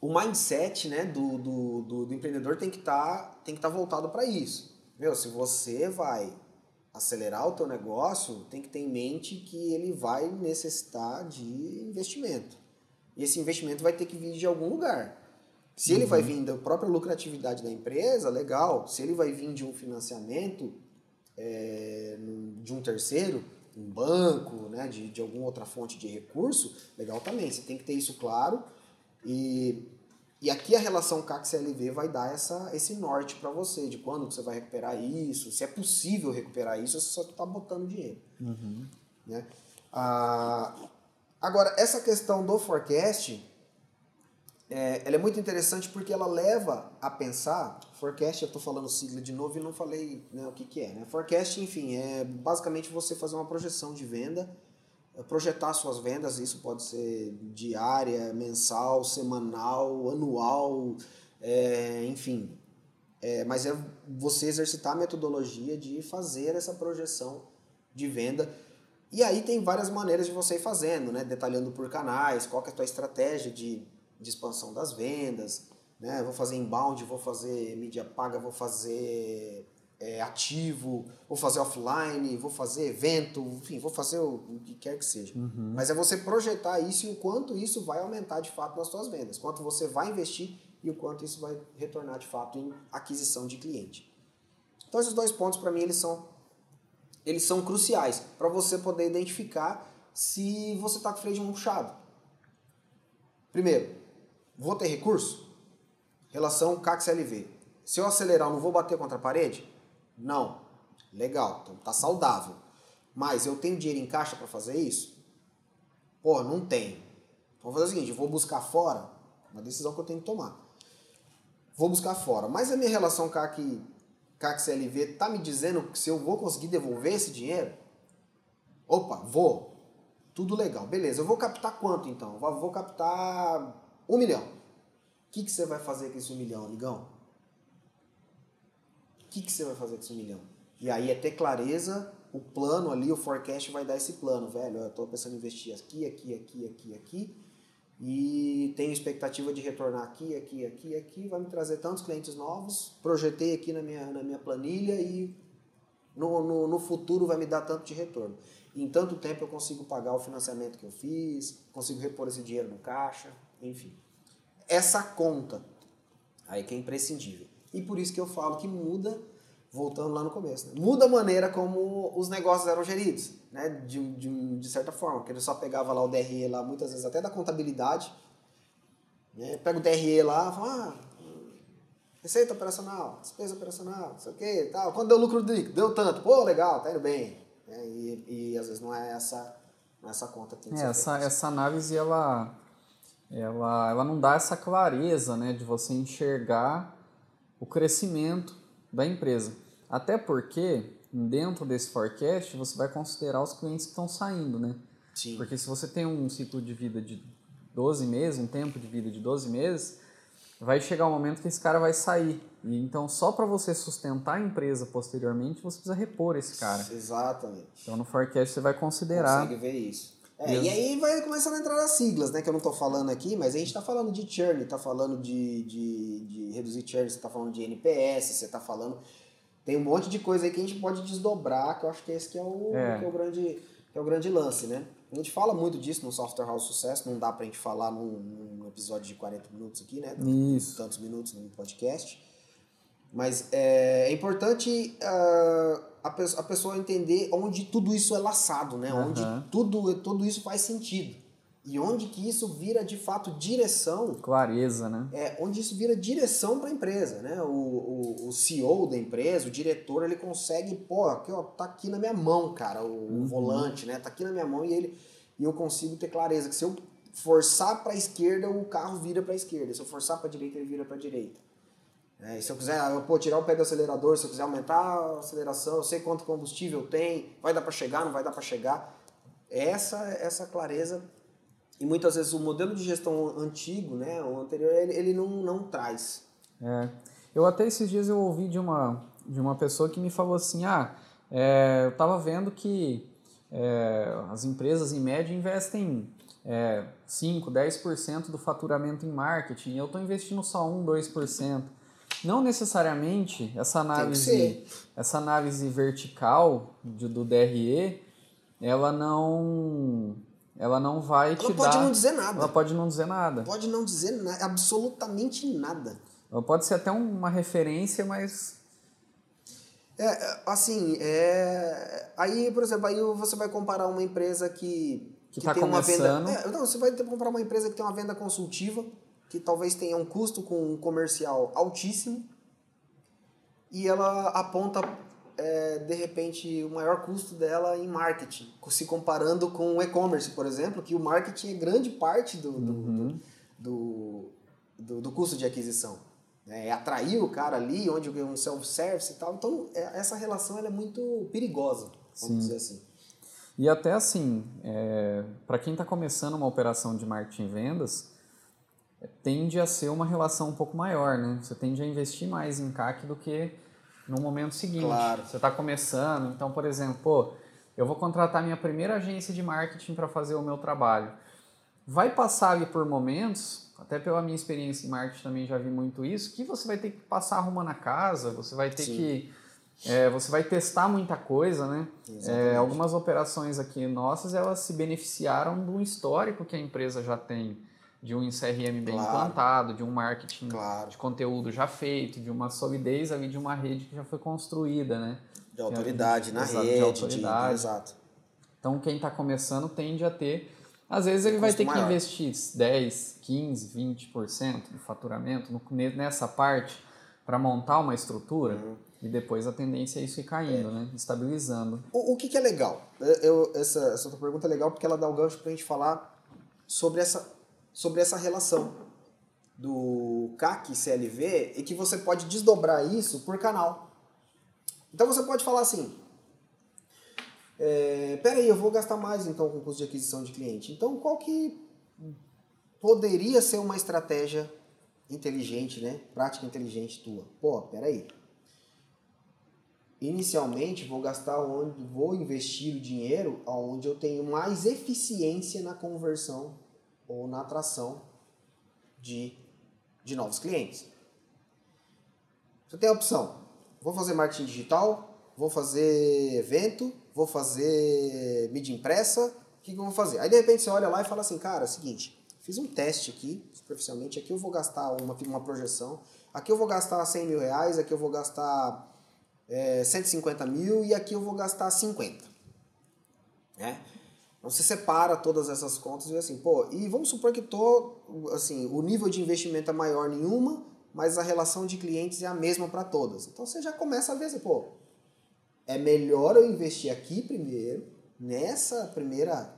o mindset né, do, do, do, do empreendedor tem que tá, estar tá voltado para isso. Meu, se você vai acelerar o teu negócio, tem que ter em mente que ele vai necessitar de investimento. E esse investimento vai ter que vir de algum lugar. Se uhum. ele vai uhum. vir da própria lucratividade da empresa, legal. Se ele vai vir de um financiamento é, de um terceiro, um banco, né, de, de alguma outra fonte de recurso, legal também. Você tem que ter isso claro. E e aqui a relação CAC-CLV vai dar essa, esse norte para você, de quando você vai recuperar isso, se é possível recuperar isso, você só está botando dinheiro. Uhum. Né? Ah, agora, essa questão do forecast, é, ela é muito interessante porque ela leva a pensar, forecast, eu estou falando sigla de novo e não falei né, o que, que é. Né? Forecast, enfim, é basicamente você fazer uma projeção de venda projetar suas vendas, isso pode ser diária, mensal, semanal, anual, é, enfim. É, mas é você exercitar a metodologia de fazer essa projeção de venda. E aí tem várias maneiras de você ir fazendo, né? detalhando por canais, qual é a tua estratégia de, de expansão das vendas, né? vou fazer inbound, vou fazer mídia paga, vou fazer é, ativo, vou fazer offline, vou fazer evento, enfim, vou fazer o, o que quer que seja. Uhum. Mas é você projetar isso e o quanto isso vai aumentar de fato nas suas vendas, quanto você vai investir e o quanto isso vai retornar de fato em aquisição de cliente. Então esses dois pontos para mim eles são eles são cruciais para você poder identificar se você está com freio de mão puxado. Primeiro, vou ter recurso? Relação CAC-CLV. Se eu acelerar, eu não vou bater contra a parede? Não. Legal, então tá saudável. Mas eu tenho dinheiro em caixa para fazer isso? Pô, não tenho. Então vou fazer o seguinte, eu vou buscar fora, uma decisão que eu tenho que tomar. Vou buscar fora. Mas a minha relação com a CAC-CLV tá me dizendo que se eu vou conseguir devolver esse dinheiro? Opa, vou. Tudo legal. Beleza, eu vou captar quanto então? Vou captar um milhão. O que, que você vai fazer com esse um milhão, amigão? Que, que você vai fazer com esse milhão? E aí é ter clareza, o plano ali, o forecast vai dar esse plano, velho. Eu estou pensando em investir aqui, aqui, aqui, aqui, aqui. E tenho expectativa de retornar aqui, aqui, aqui, aqui. Vai me trazer tantos clientes novos. Projetei aqui na minha, na minha planilha e no, no, no futuro vai me dar tanto de retorno. em tanto tempo eu consigo pagar o financiamento que eu fiz, consigo repor esse dinheiro no caixa, enfim. Essa conta aí que é imprescindível. E por isso que eu falo que muda, voltando lá no começo, né? muda a maneira como os negócios eram geridos, né? de, de, de certa forma, porque ele só pegava lá o DRE lá, muitas vezes até da contabilidade, né? pega o DRE lá e fala, ah, Receita operacional, despesa operacional, não sei o que tal. Quando deu lucro líquido, deu tanto, pô, legal, tá indo bem. É, e, e às vezes não é essa, não é essa conta que tem que é, ser essa, feita. essa análise, ela, ela, ela não dá essa clareza, né, de você enxergar o crescimento da empresa. Até porque, dentro desse forecast, você vai considerar os clientes que estão saindo, né? Sim. Porque se você tem um ciclo de vida de 12 meses, um tempo de vida de 12 meses, vai chegar um momento que esse cara vai sair. E então, só para você sustentar a empresa posteriormente, você precisa repor esse cara. Exatamente. Então, no forecast, você vai considerar. Consegue ver isso. É, e aí vai começando a entrar as siglas, né? Que eu não tô falando aqui, mas a gente tá falando de churn, tá falando de, de, de reduzir churn, você tá falando de NPS, você tá falando. Tem um monte de coisa aí que a gente pode desdobrar, que eu acho que esse que é o, É. Que é o, grande, que é o grande lance, né? A gente fala muito disso no Software House Sucesso, não dá pra gente falar num, num episódio de 40 minutos aqui, né? Isso. tantos minutos no podcast. Mas é, é importante ah, a, pe- a pessoa entender onde tudo isso é laçado, né? Aham. Onde tudo, tudo isso faz sentido. E onde que isso vira de fato direção, Clareza, né? é, onde isso vira direção para a empresa, né? O, o, o CEO da empresa, o diretor, ele consegue, pô, aqui, ó, tá aqui na minha mão, cara, o, o volante, né? Tá aqui na minha mão e ele e eu consigo ter clareza que se eu forçar para a esquerda, o carro vira para a esquerda. Se eu forçar para a direita, ele vira para a direita. É, se eu quiser pô, tirar o pé do acelerador, se eu quiser aumentar a aceleração, eu sei quanto combustível tem, vai dar para chegar, não vai dar para chegar. Essa essa clareza e muitas vezes o modelo de gestão antigo, né, o anterior, ele, ele não, não traz. É. Eu até esses dias eu ouvi de uma, de uma pessoa que me falou assim, ah, é, eu estava vendo que é, as empresas em média investem é, 5, 10% do faturamento em marketing, eu estou investindo só 1, 2%. Não necessariamente essa análise, essa análise vertical de- do DRE, ela não, ela não vai te Ela pode dar... não dizer nada. Ela pode não dizer nada. Pode não dizer na- absolutamente nada. Ela pode ser até uma referência, mas É, é, assim, é, aí, por exemplo, aí você vai comparar uma empresa que, Que tá tem uma venda. começando. É, não, você vai que comparar uma empresa que tem uma venda consultiva, que talvez tenha um custo com um comercial altíssimo, e ela aponta, é, de repente, o maior custo dela em marketing, se comparando com o e-commerce, por exemplo, que o marketing é grande parte do, do, Uhum. do, do, do custo de aquisição. né? É atrair o cara ali, onde é um self-service e tal. Então, é- essa relação ela é muito perigosa, vamos Sim. dizer assim. E até assim, para quem está começando uma operação de marketing e vendas, é, tende a ser uma relação um pouco maior, né? Você tende a investir mais em CAC do que no momento seguinte. Claro. Você está começando, então, por exemplo, pô, eu vou contratar minha primeira agência de marketing para fazer o meu trabalho. Vai passar ali por momentos, até pela minha experiência em marketing também já vi muito isso, que você vai ter que passar arrumando a casa, você vai ter Sim. que. é, você vai testar muita coisa, né? É, algumas operações aqui nossas, elas se beneficiaram do histórico que a empresa já tem, de um CRM bem Claro. implantado, de um marketing Claro. de conteúdo já feito, de uma solidez ali de uma rede que já foi construída, né? De autoridade na Exato, de rede. autoridade. exato. Então quem está começando tende a ter, às vezes ele vai ter que maior. investir 10, 15, 20% do faturamento nessa parte para montar uma estrutura Uhum. e depois a tendência é isso ir caindo, né? Estabilizando. O, o que, que é legal? Eu, essa, essa tua pergunta é legal porque ela dá o gancho pra gente falar sobre essa, sobre essa relação do CAC CLV e que você pode desdobrar isso por canal. Então você pode falar assim, é, peraí, eu vou gastar mais então com custo de aquisição de cliente. Então qual que poderia ser uma estratégia inteligente, né? Prática inteligente tua? Pô, peraí. Inicialmente vou gastar onde vou investir o dinheiro onde eu tenho mais eficiência na conversão ou na atração de, de novos clientes. Você tem a opção. Vou fazer marketing digital, vou fazer evento, vou fazer mídia impressa, o que, que eu vou fazer? Aí de repente você olha lá e fala assim, cara, é o seguinte, fiz um teste aqui, superficialmente, aqui eu vou gastar uma, uma projeção, aqui eu vou gastar 100 mil reais, aqui eu vou gastar é, 150 mil e aqui eu vou gastar 50. Né? Você separa todas essas contas e assim, pô, e vamos supor que tô, assim, o nível de investimento é maior em uma mas a relação de clientes é a mesma para todas. Então você já começa a ver, assim, pô, é melhor eu investir aqui primeiro, nessa primeira,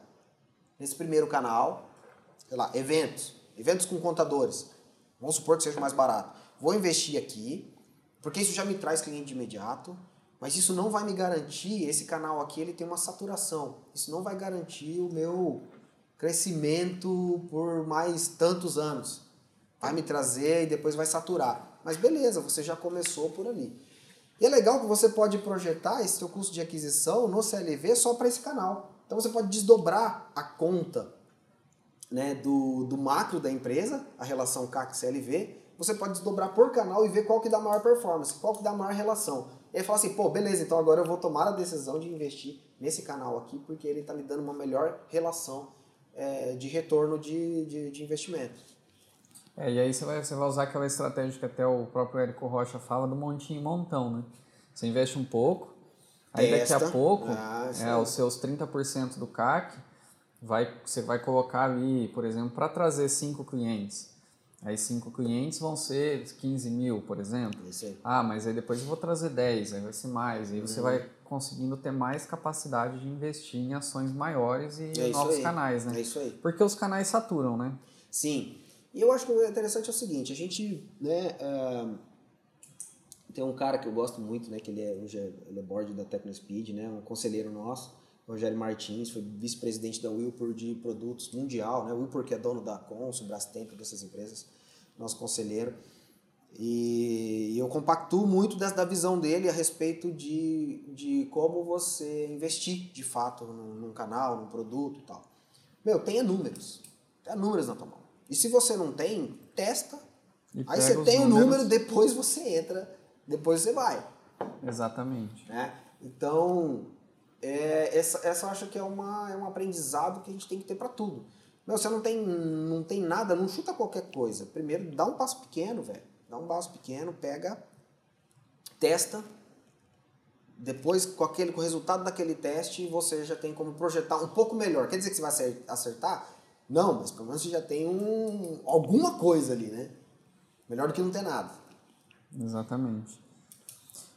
nesse primeiro canal, sei lá, eventos, eventos com contadores. Vamos supor que seja mais barato. Vou investir aqui, porque isso já me traz cliente de imediato, mas isso não vai me garantir, esse canal aqui ele tem uma saturação. Isso não vai garantir o meu crescimento por mais tantos anos. Vai me trazer e depois vai saturar. Mas beleza, você já começou por ali. E é legal que você pode projetar esse seu custo de aquisição no CLV só para esse canal. Então você pode desdobrar a conta né, do, do macro da empresa, a relação CAC-CLV, você pode desdobrar por canal e ver qual que dá maior performance, qual que dá maior relação. E aí fala assim, pô, beleza, então agora eu vou tomar a decisão de investir nesse canal aqui, porque ele está me dando uma melhor relação é, de retorno de, de, de investimento. É, e aí você vai, você vai usar aquela estratégia que até o próprio Érico Rocha fala do montinho montão, né? Você investe um pouco, aí Testa. daqui a pouco, ah, é, os seus 30% do CAC, vai, você vai colocar ali, por exemplo, para trazer cinco clientes. Aí cinco clientes vão ser 15 mil, por exemplo. Ah, mas aí depois eu vou trazer 10, aí vai ser mais. Aí você uhum. vai conseguindo ter mais capacidade de investir em ações maiores e é novos canais, né? É isso aí. Porque os canais saturam, né? Sim. E eu acho que o interessante é o seguinte, a gente, né, uh, tem um cara que eu gosto muito, né, que ele é, hoje é, ele é board da TecnoSpeed, né, um conselheiro nosso, Rogério Martins, foi vice-presidente da Wilpur de produtos mundial, né, o Wilpur que é dono da Consul, Brastemp, dessas empresas, nosso conselheiro. E eu compactuo muito da visão dele a respeito de, de como você investir de fato num, num canal, num produto e tal. Meu, tenha números. Tenha números na tua mão. E se você não tem, testa. E aí você tem o número, depois você entra, depois você vai. Exatamente. Né? Então, é, essa, essa eu acho que é, uma, é um aprendizado que a gente tem que ter para tudo. Meu, você não tem, não tem nada, não chuta qualquer coisa. Primeiro, dá um passo pequeno, velho. Dá um passo pequeno, pega, testa. Depois, com, aquele, com o resultado daquele teste, você já tem como projetar um pouco melhor. Quer dizer que você vai acertar? Não, mas pelo menos você já tem um, alguma coisa ali, né? Melhor do que não ter nada. Exatamente.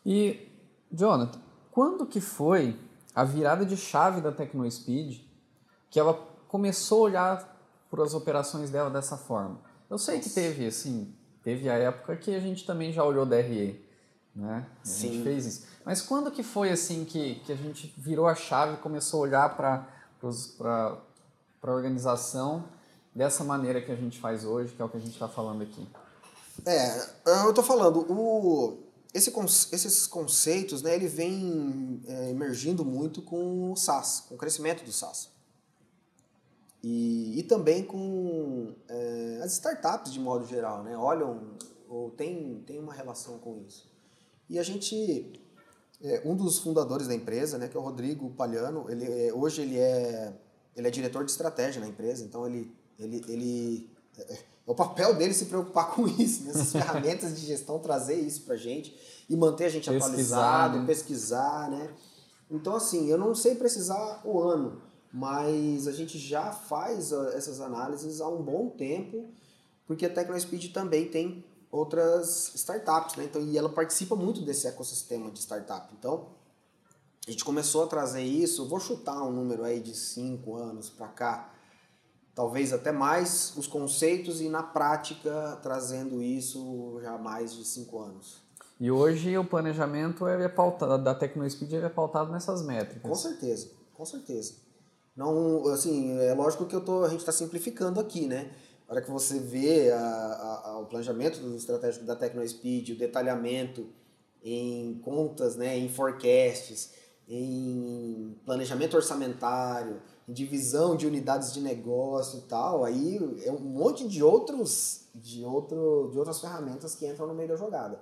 E, Jonathan, quando que foi a virada de chave da TecnoSpeed que ela começou a olhar para as operações dela dessa forma? Eu sei que teve, assim, teve a época que a gente também já olhou DRE, né? A Sim. gente fez isso. Mas quando que foi, assim, que, que a gente virou a chave e começou a olhar para para a organização dessa maneira que a gente faz hoje, que é o que a gente está falando aqui? É, eu estou falando, o, esse, esses conceitos, né, ele vem é, emergindo muito com o SaaS, com o crescimento do SaaS. E, e também com é, as startups de modo geral, né, olham ou tem, tem uma relação com isso. E a gente, é, um dos fundadores da empresa, né, que é o Rodrigo Palhano, ele, é, hoje ele é ele é diretor de estratégia na empresa, então ele, ele, ele é, o papel dele se preocupar com isso, nessas né? ferramentas de gestão, trazer isso para gente e manter a gente pesquisar, atualizado, né? pesquisar, né? Então, assim, eu não sei precisar o ano, mas a gente já faz ah, essas análises há um bom tempo, porque a TecnoSpeed também tem outras startups, né? Então, e ela participa muito desse ecossistema de startup. Então, a gente começou a trazer isso, vou chutar um número aí de cinco anos para cá, talvez até mais, os conceitos e na prática trazendo isso já há mais de cinco anos. E hoje o planejamento é pautado, da TecnoSpeed é pautado nessas métricas. Com certeza, com certeza. Não, assim, é lógico que eu tô, a gente está simplificando aqui, né? A hora que você vê a, a, a, o planejamento do estratégico da TecnoSpeed, o detalhamento em contas, né, em forecasts, em planejamento orçamentário, divisão de unidades de negócio e tal, aí é um monte de outros de outro de outras ferramentas que entram no meio da jogada.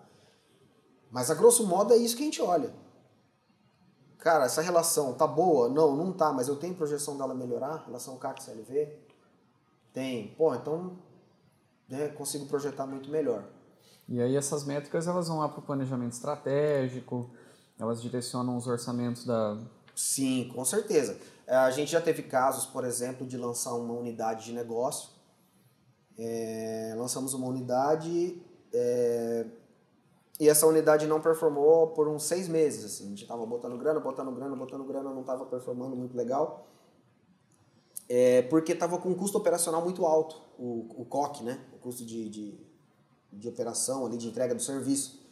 Mas a grosso modo é isso que a gente olha. Cara, essa relação tá boa? Não, não tá, mas eu tenho projeção dela melhorar, relação CAC-CLV? Tem. Pô, então né, consigo projetar muito melhor. E aí essas métricas elas vão lá para o planejamento estratégico, elas direcionam os orçamentos da. Sim, com certeza. É, a gente já teve casos, por exemplo, de lançar uma unidade de negócio. É, lançamos uma unidade, É, e essa unidade não performou por uns seis meses. Assim. A gente estava botando grana, botando grana, botando grana, não estava performando muito legal. É, porque estava com um custo operacional muito alto, o, o COC, né? o custo de, de, de operação, ali, de entrega do serviço.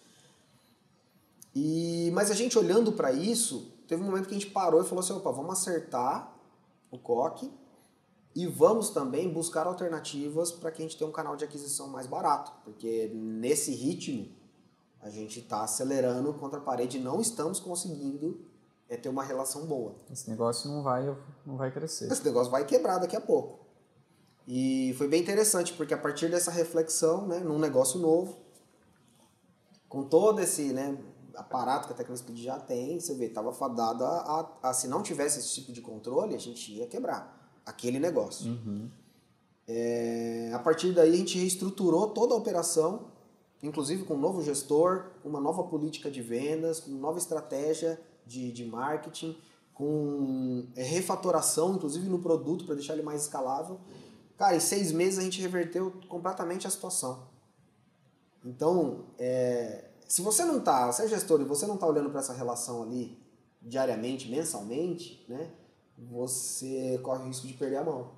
E, mas a gente olhando para isso, teve um momento que a gente parou e falou assim, opa, vamos acertar o COC e vamos também buscar alternativas para que a gente tenha um canal de aquisição mais barato, porque nesse ritmo a gente está acelerando contra a parede e não estamos conseguindo é, ter uma relação boa. Esse negócio não vai, não vai crescer. Esse negócio vai quebrar daqui a pouco. E foi bem interessante, porque a partir dessa reflexão, né, num negócio novo, com todo esse né, aparato que a Tecnospeed já tem, você vê, estava fadada a, a, se não tivesse esse tipo de controle, a gente ia quebrar aquele negócio. Uhum. É, a partir daí a gente reestruturou toda a operação, inclusive com um novo gestor, uma nova política de vendas, com nova estratégia de, de marketing, com é, refatoração, inclusive no produto, para deixar ele mais escalável. Cara, em seis meses a gente reverteu completamente a situação. Então, é, se você não está, você é gestor e você não está olhando para essa relação ali diariamente, mensalmente, né, você corre o risco de perder a mão.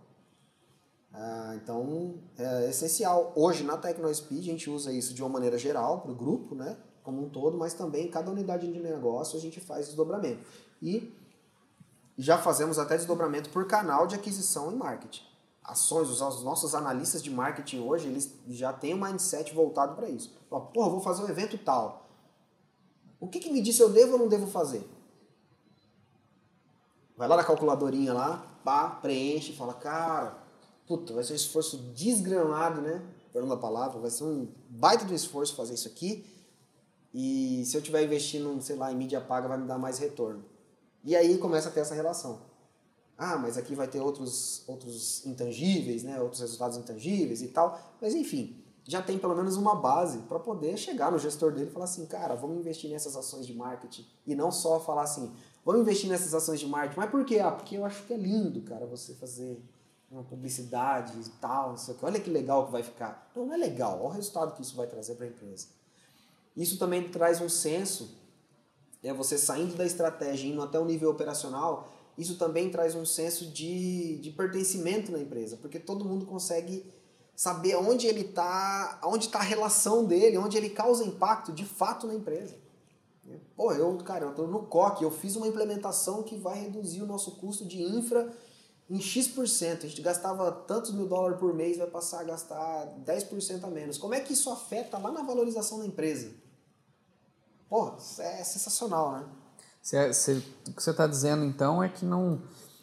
Ah, então, é essencial. Hoje, na TecnoSpeed, a gente usa isso de uma maneira geral para o grupo, né, como um todo, mas também cada unidade de negócio a gente faz desdobramento. E já fazemos até desdobramento por canal de aquisição e marketing. Ações, os nossos analistas de marketing hoje, eles já têm um mindset voltado para isso. Porra, vou fazer um evento tal. O que, que me disse eu devo ou não devo fazer? Vai lá na calculadorinha lá, pá, preenche fala, cara, puta, vai ser um esforço desgramado, né? Perdão a palavra, vai ser um baita do esforço fazer isso aqui. E se eu estiver investindo, sei lá, em mídia paga, vai me dar mais retorno. E aí começa a ter essa relação. Ah, mas aqui vai ter outros, outros intangíveis, né? Outros resultados intangíveis e tal. Mas enfim, já tem pelo menos uma base para poder chegar no gestor dele e falar assim, cara, vamos investir nessas ações de marketing. E não só falar assim, vamos investir nessas ações de marketing. Mas por quê? Ah, porque eu acho que é lindo, cara, você fazer uma publicidade e tal, não sei o que. Olha que legal que vai ficar. Não, não é legal. Olha o resultado que isso vai trazer para a empresa. Isso também traz um senso, é você saindo da estratégia indo até o nível operacional, isso também traz um senso de, de pertencimento na empresa, porque todo mundo consegue saber onde ele está, onde está a relação dele, onde ele causa impacto de fato na empresa. Pô, eu, cara, eu estou no COC, eu fiz uma implementação que vai reduzir o nosso custo de infra em X%. A gente gastava tantos mil dólares por mês, vai passar a gastar 10% a menos. Como é que isso afeta lá na valorização da empresa? Pô, é sensacional, né? Você, você, o que você está dizendo então é que não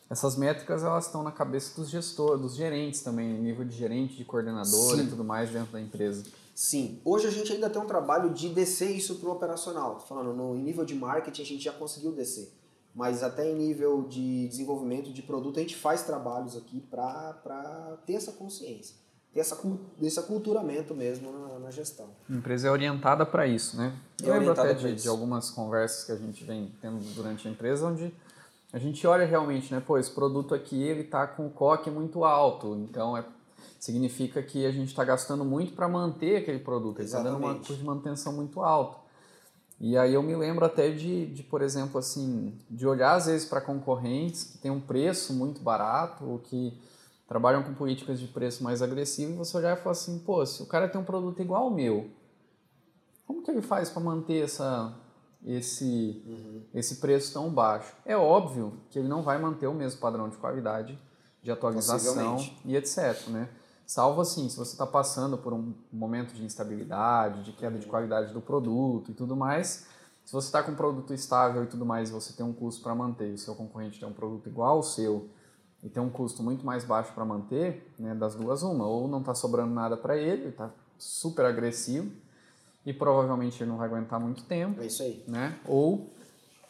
essas métricas elas estão na cabeça dos gestores, dos gerentes também, nível de gerente, de coordenador Sim. e tudo mais dentro da empresa. Sim, hoje a gente ainda tem um trabalho de descer isso para o operacional. Tô falando, no nível de marketing a gente já conseguiu descer, mas até em nível de desenvolvimento de produto a gente faz trabalhos aqui para ter essa consciência, ter essa, esse aculturamento mesmo na, na gestão. A empresa é orientada para isso, né? Eu lembro até de, de algumas conversas que a gente vem tendo durante a empresa, onde a gente olha realmente, né? Pô, esse produto aqui ele tá com o COC muito alto, então é significa que a gente está gastando muito para manter aquele produto, ele está dando uma custo de manutenção muito alto. E aí eu me lembro até de, de por exemplo, assim, de olhar às vezes para concorrentes que têm um preço muito barato ou que trabalham com políticas de preço mais agressivo e você olhar e falar assim, pô, se o cara tem um produto igual ao meu, como que ele faz para manter essa, esse, uhum. esse preço tão baixo? É óbvio que ele não vai manter o mesmo padrão de qualidade, de atualização e etc, né? Salvo assim, se você está passando por um momento de instabilidade, de queda de qualidade do produto e tudo mais, se você está com um produto estável e tudo mais, você tem um custo para manter, e o seu concorrente tem um produto igual ao seu e tem um custo muito mais baixo para manter, né, das duas uma, ou não está sobrando nada para ele, está super agressivo e provavelmente ele não vai aguentar muito tempo. É isso aí. Né? Ou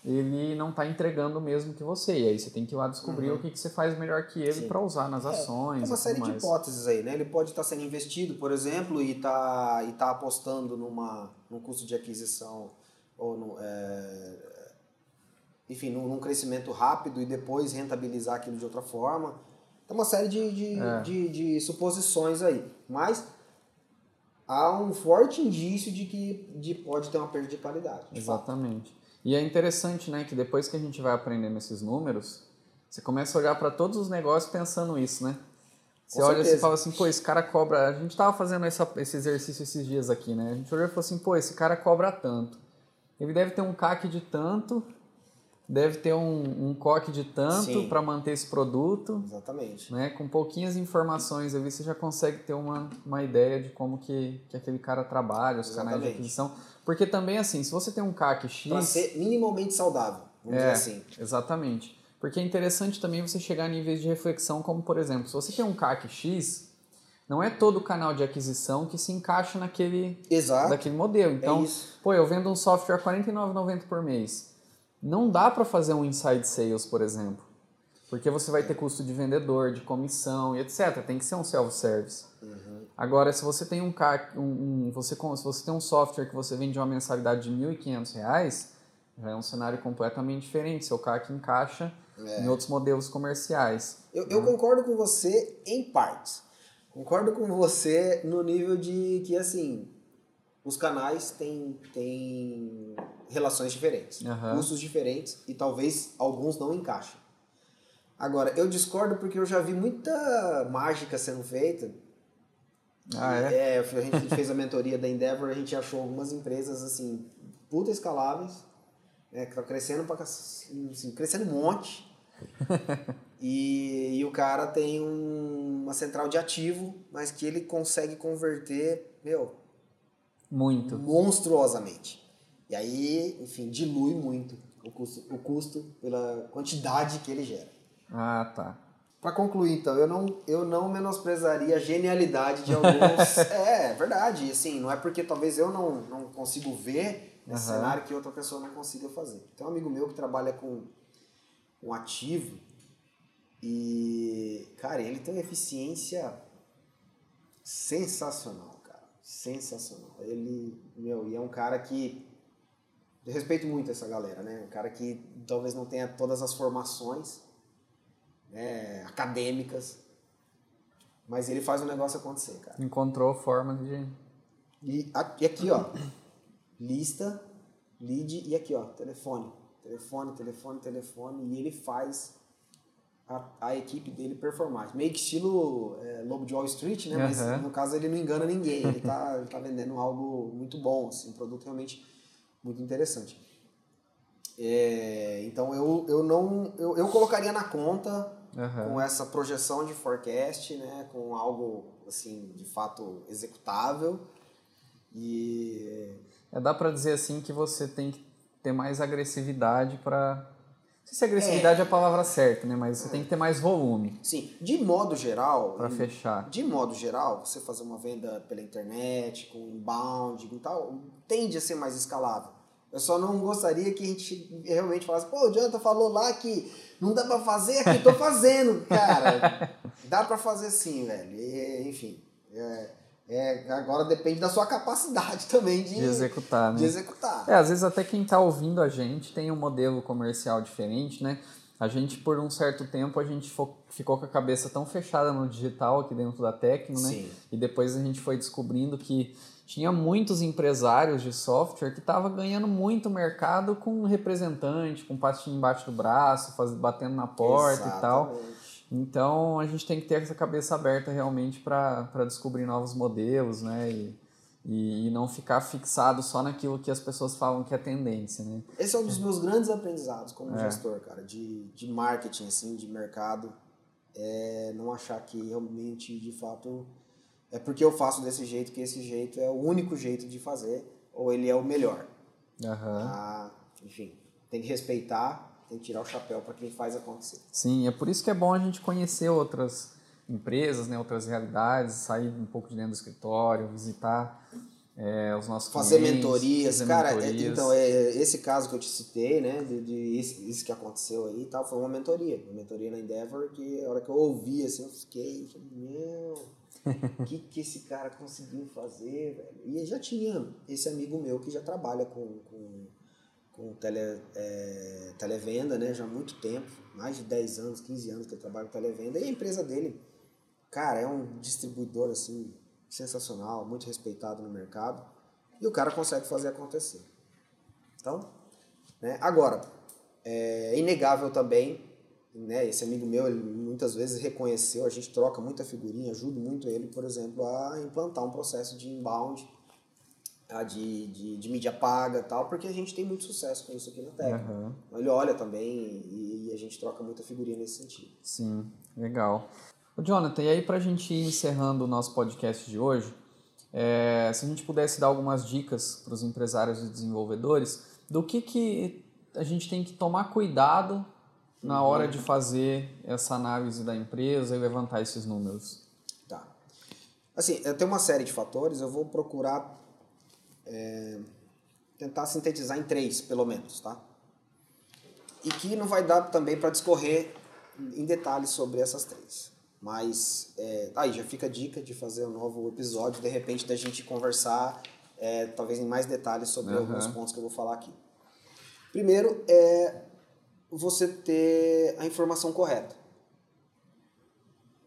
ele não está entregando o mesmo que você. E aí você tem que ir lá descobrir uhum. o que, que você faz melhor que ele para usar nas é, ações. É uma série de hipóteses aí, né? Ele pode estar tá sendo investido, por exemplo, e tá, e tá apostando numa, num custo de aquisição ou no, é, enfim, num, num, crescimento rápido e depois rentabilizar aquilo de outra forma. Tem uma série de, de, é. de, de suposições aí. Mas há um forte indício de que de, pode ter uma perda de qualidade. De Exatamente. Fato. E é interessante, né, que depois que a gente vai aprendendo esses números, você começa a olhar para todos os negócios pensando isso, né? Você Com olha e fala assim, pô, esse cara cobra. A gente tava fazendo essa, esse exercício esses dias aqui, né? A gente olhou e falou assim, pô, esse cara cobra tanto. Ele deve ter um CAC de tanto, deve ter um, um coque de tanto para manter esse produto. Exatamente. Né? Com pouquinhas informações ali, você já consegue ter uma, uma ideia de como que, que aquele cara trabalha, os Exatamente. canais de aquisição. Porque também, assim, se você tem um CAC X... Para ser minimamente saudável, vamos é, dizer assim. Exatamente. Porque é interessante também você chegar a níveis de reflexão, como por exemplo, se você tem um CAC X, não é todo canal de aquisição que se encaixa naquele, Exato. daquele modelo. Então, é pô, eu vendo um software R$ 49,90 por mês. Não dá para fazer um inside sales, por exemplo. Porque você vai ter custo de vendedor, de comissão e etc. Tem que ser um self-service. Uhum. Agora, se você tem um, um, um, você, se você tem um software que você vende uma mensalidade de R$ 1.500, já é um cenário completamente diferente. Seu CAC encaixa é. em outros modelos comerciais. Eu, eu concordo com você em partes. Concordo com você no nível de que, assim, os canais têm, têm relações diferentes, uhum. custos diferentes e talvez alguns não encaixem. Agora, eu discordo porque eu já vi muita mágica sendo feita. Ah, é? é a gente fez a mentoria da Endeavor, a gente achou algumas empresas, assim, puta escaláveis, né, que estão crescendo, pra, assim, crescendo um monte, e, e, o cara tem um, uma central de ativo, mas que ele consegue converter, meu, muito monstruosamente. E aí, enfim, dilui muito o custo, o custo pela quantidade que ele gera. Ah, tá. Para concluir, então, eu não, eu não menosprezaria a genialidade de alguns. é, é, verdade. Assim, não é porque talvez eu não, não consigo ver esse uhum. cenário que outra pessoa não consiga fazer. Tem um amigo meu que trabalha com um ativo e, cara, ele tem uma eficiência sensacional. Sensacional. Ele, meu, e é um cara que eu respeito muito essa galera, né? Um cara que talvez não tenha todas as formações né, acadêmicas, mas ele faz o negócio acontecer, cara. Encontrou forma de. E aqui, ó, lista, lead e aqui, ó, telefone telefone, telefone, telefone, e ele faz a, a equipe dele performar. Meio que estilo é, Lobo de Wall Street, né? Mas no caso ele não engana ninguém, ele tá, ele tá vendendo algo muito bom, assim, um produto realmente muito interessante. É, então eu, eu não eu, eu colocaria na conta uhum. com essa projeção de forecast, né, com algo assim de fato executável e é, dá para dizer assim que você tem que ter mais agressividade para. Não sei se agressividade é. é a palavra certa, né? Mas você tem que ter mais volume. Sim, de modo geral. Para fechar. De modo geral, você fazer uma venda pela internet, com inbound e tal, tende a ser mais escalável. Eu só não gostaria que a gente realmente falasse, pô, o Jonathan falou lá que não dá para fazer, aqui tô fazendo. Cara, dá para fazer sim, velho. E, enfim. É, é, agora depende da sua capacidade também de, de executar, né? De executar. É, às vezes até quem está ouvindo a gente tem um modelo comercial diferente, né? A gente, por um certo tempo, a gente ficou com a cabeça tão fechada no digital aqui dentro da Tecno, né? Sim. E depois a gente foi descobrindo que tinha muitos empresários de software que estavam ganhando muito mercado com representante, com pastinho embaixo do braço, faz, batendo na porta Exatamente. e tal. Então a gente tem que ter essa cabeça aberta realmente para descobrir novos modelos, né? E, e, e, não ficar fixado só naquilo que as pessoas falam que é tendência, né? Esse é um dos meus grandes aprendizados como é. gestor, cara, de, de marketing, assim, de mercado. É não achar que realmente, de fato, é porque eu faço desse jeito que esse jeito é o único jeito de fazer ou ele é o melhor. Uhum. Ah, enfim, tem que respeitar tem que tirar o chapéu para quem faz acontecer. Sim, é por isso que é bom a gente conhecer outras empresas, né, outras realidades, sair um pouco de dentro do escritório, visitar é, os nossos fazer clientes, mentorias, fazer cara. É, mentorias. É, então é esse caso que eu te citei, né, de, de isso, isso, que aconteceu aí, tal, foi uma mentoria, uma mentoria na Endeavor que a hora que eu ouvi assim, eu fiquei, meu, o que que esse cara conseguiu fazer, velho? E já tinha esse amigo meu que já trabalha com, com com tele, é, televenda, né? Já há muito tempo, mais de 10 anos, 15 anos que eu trabalho com televenda. E a empresa dele, cara, é um distribuidor, assim, sensacional, muito respeitado no mercado, e o cara consegue fazer acontecer. Então, né? agora, é inegável também, né? esse amigo meu, ele muitas vezes reconheceu, a gente troca muita figurinha, ajudo muito ele, por exemplo, a implantar um processo de inbound, de, de, de mídia paga tal, porque a gente tem muito sucesso com isso aqui na técnica. Uhum. Ele olha também e, e, a gente troca muita figurinha nesse sentido. Sim, legal. Ô Jonathan, e aí para a gente ir encerrando o nosso podcast de hoje, é, se a gente pudesse dar algumas dicas para os empresários e desenvolvedores do que, que a gente tem que tomar cuidado na uhum. hora de fazer essa análise da empresa e levantar esses números. Tá. Assim, eu tenho uma série de fatores, eu vou procurar é, tentar sintetizar em três, pelo menos, tá? E que não vai dar também para discorrer em detalhes sobre essas três. Mas é, aí já fica a dica de fazer um novo episódio, de repente da gente conversar, é, talvez em mais detalhes sobre uhum. alguns pontos que eu vou falar aqui. Primeiro é você ter a informação correta.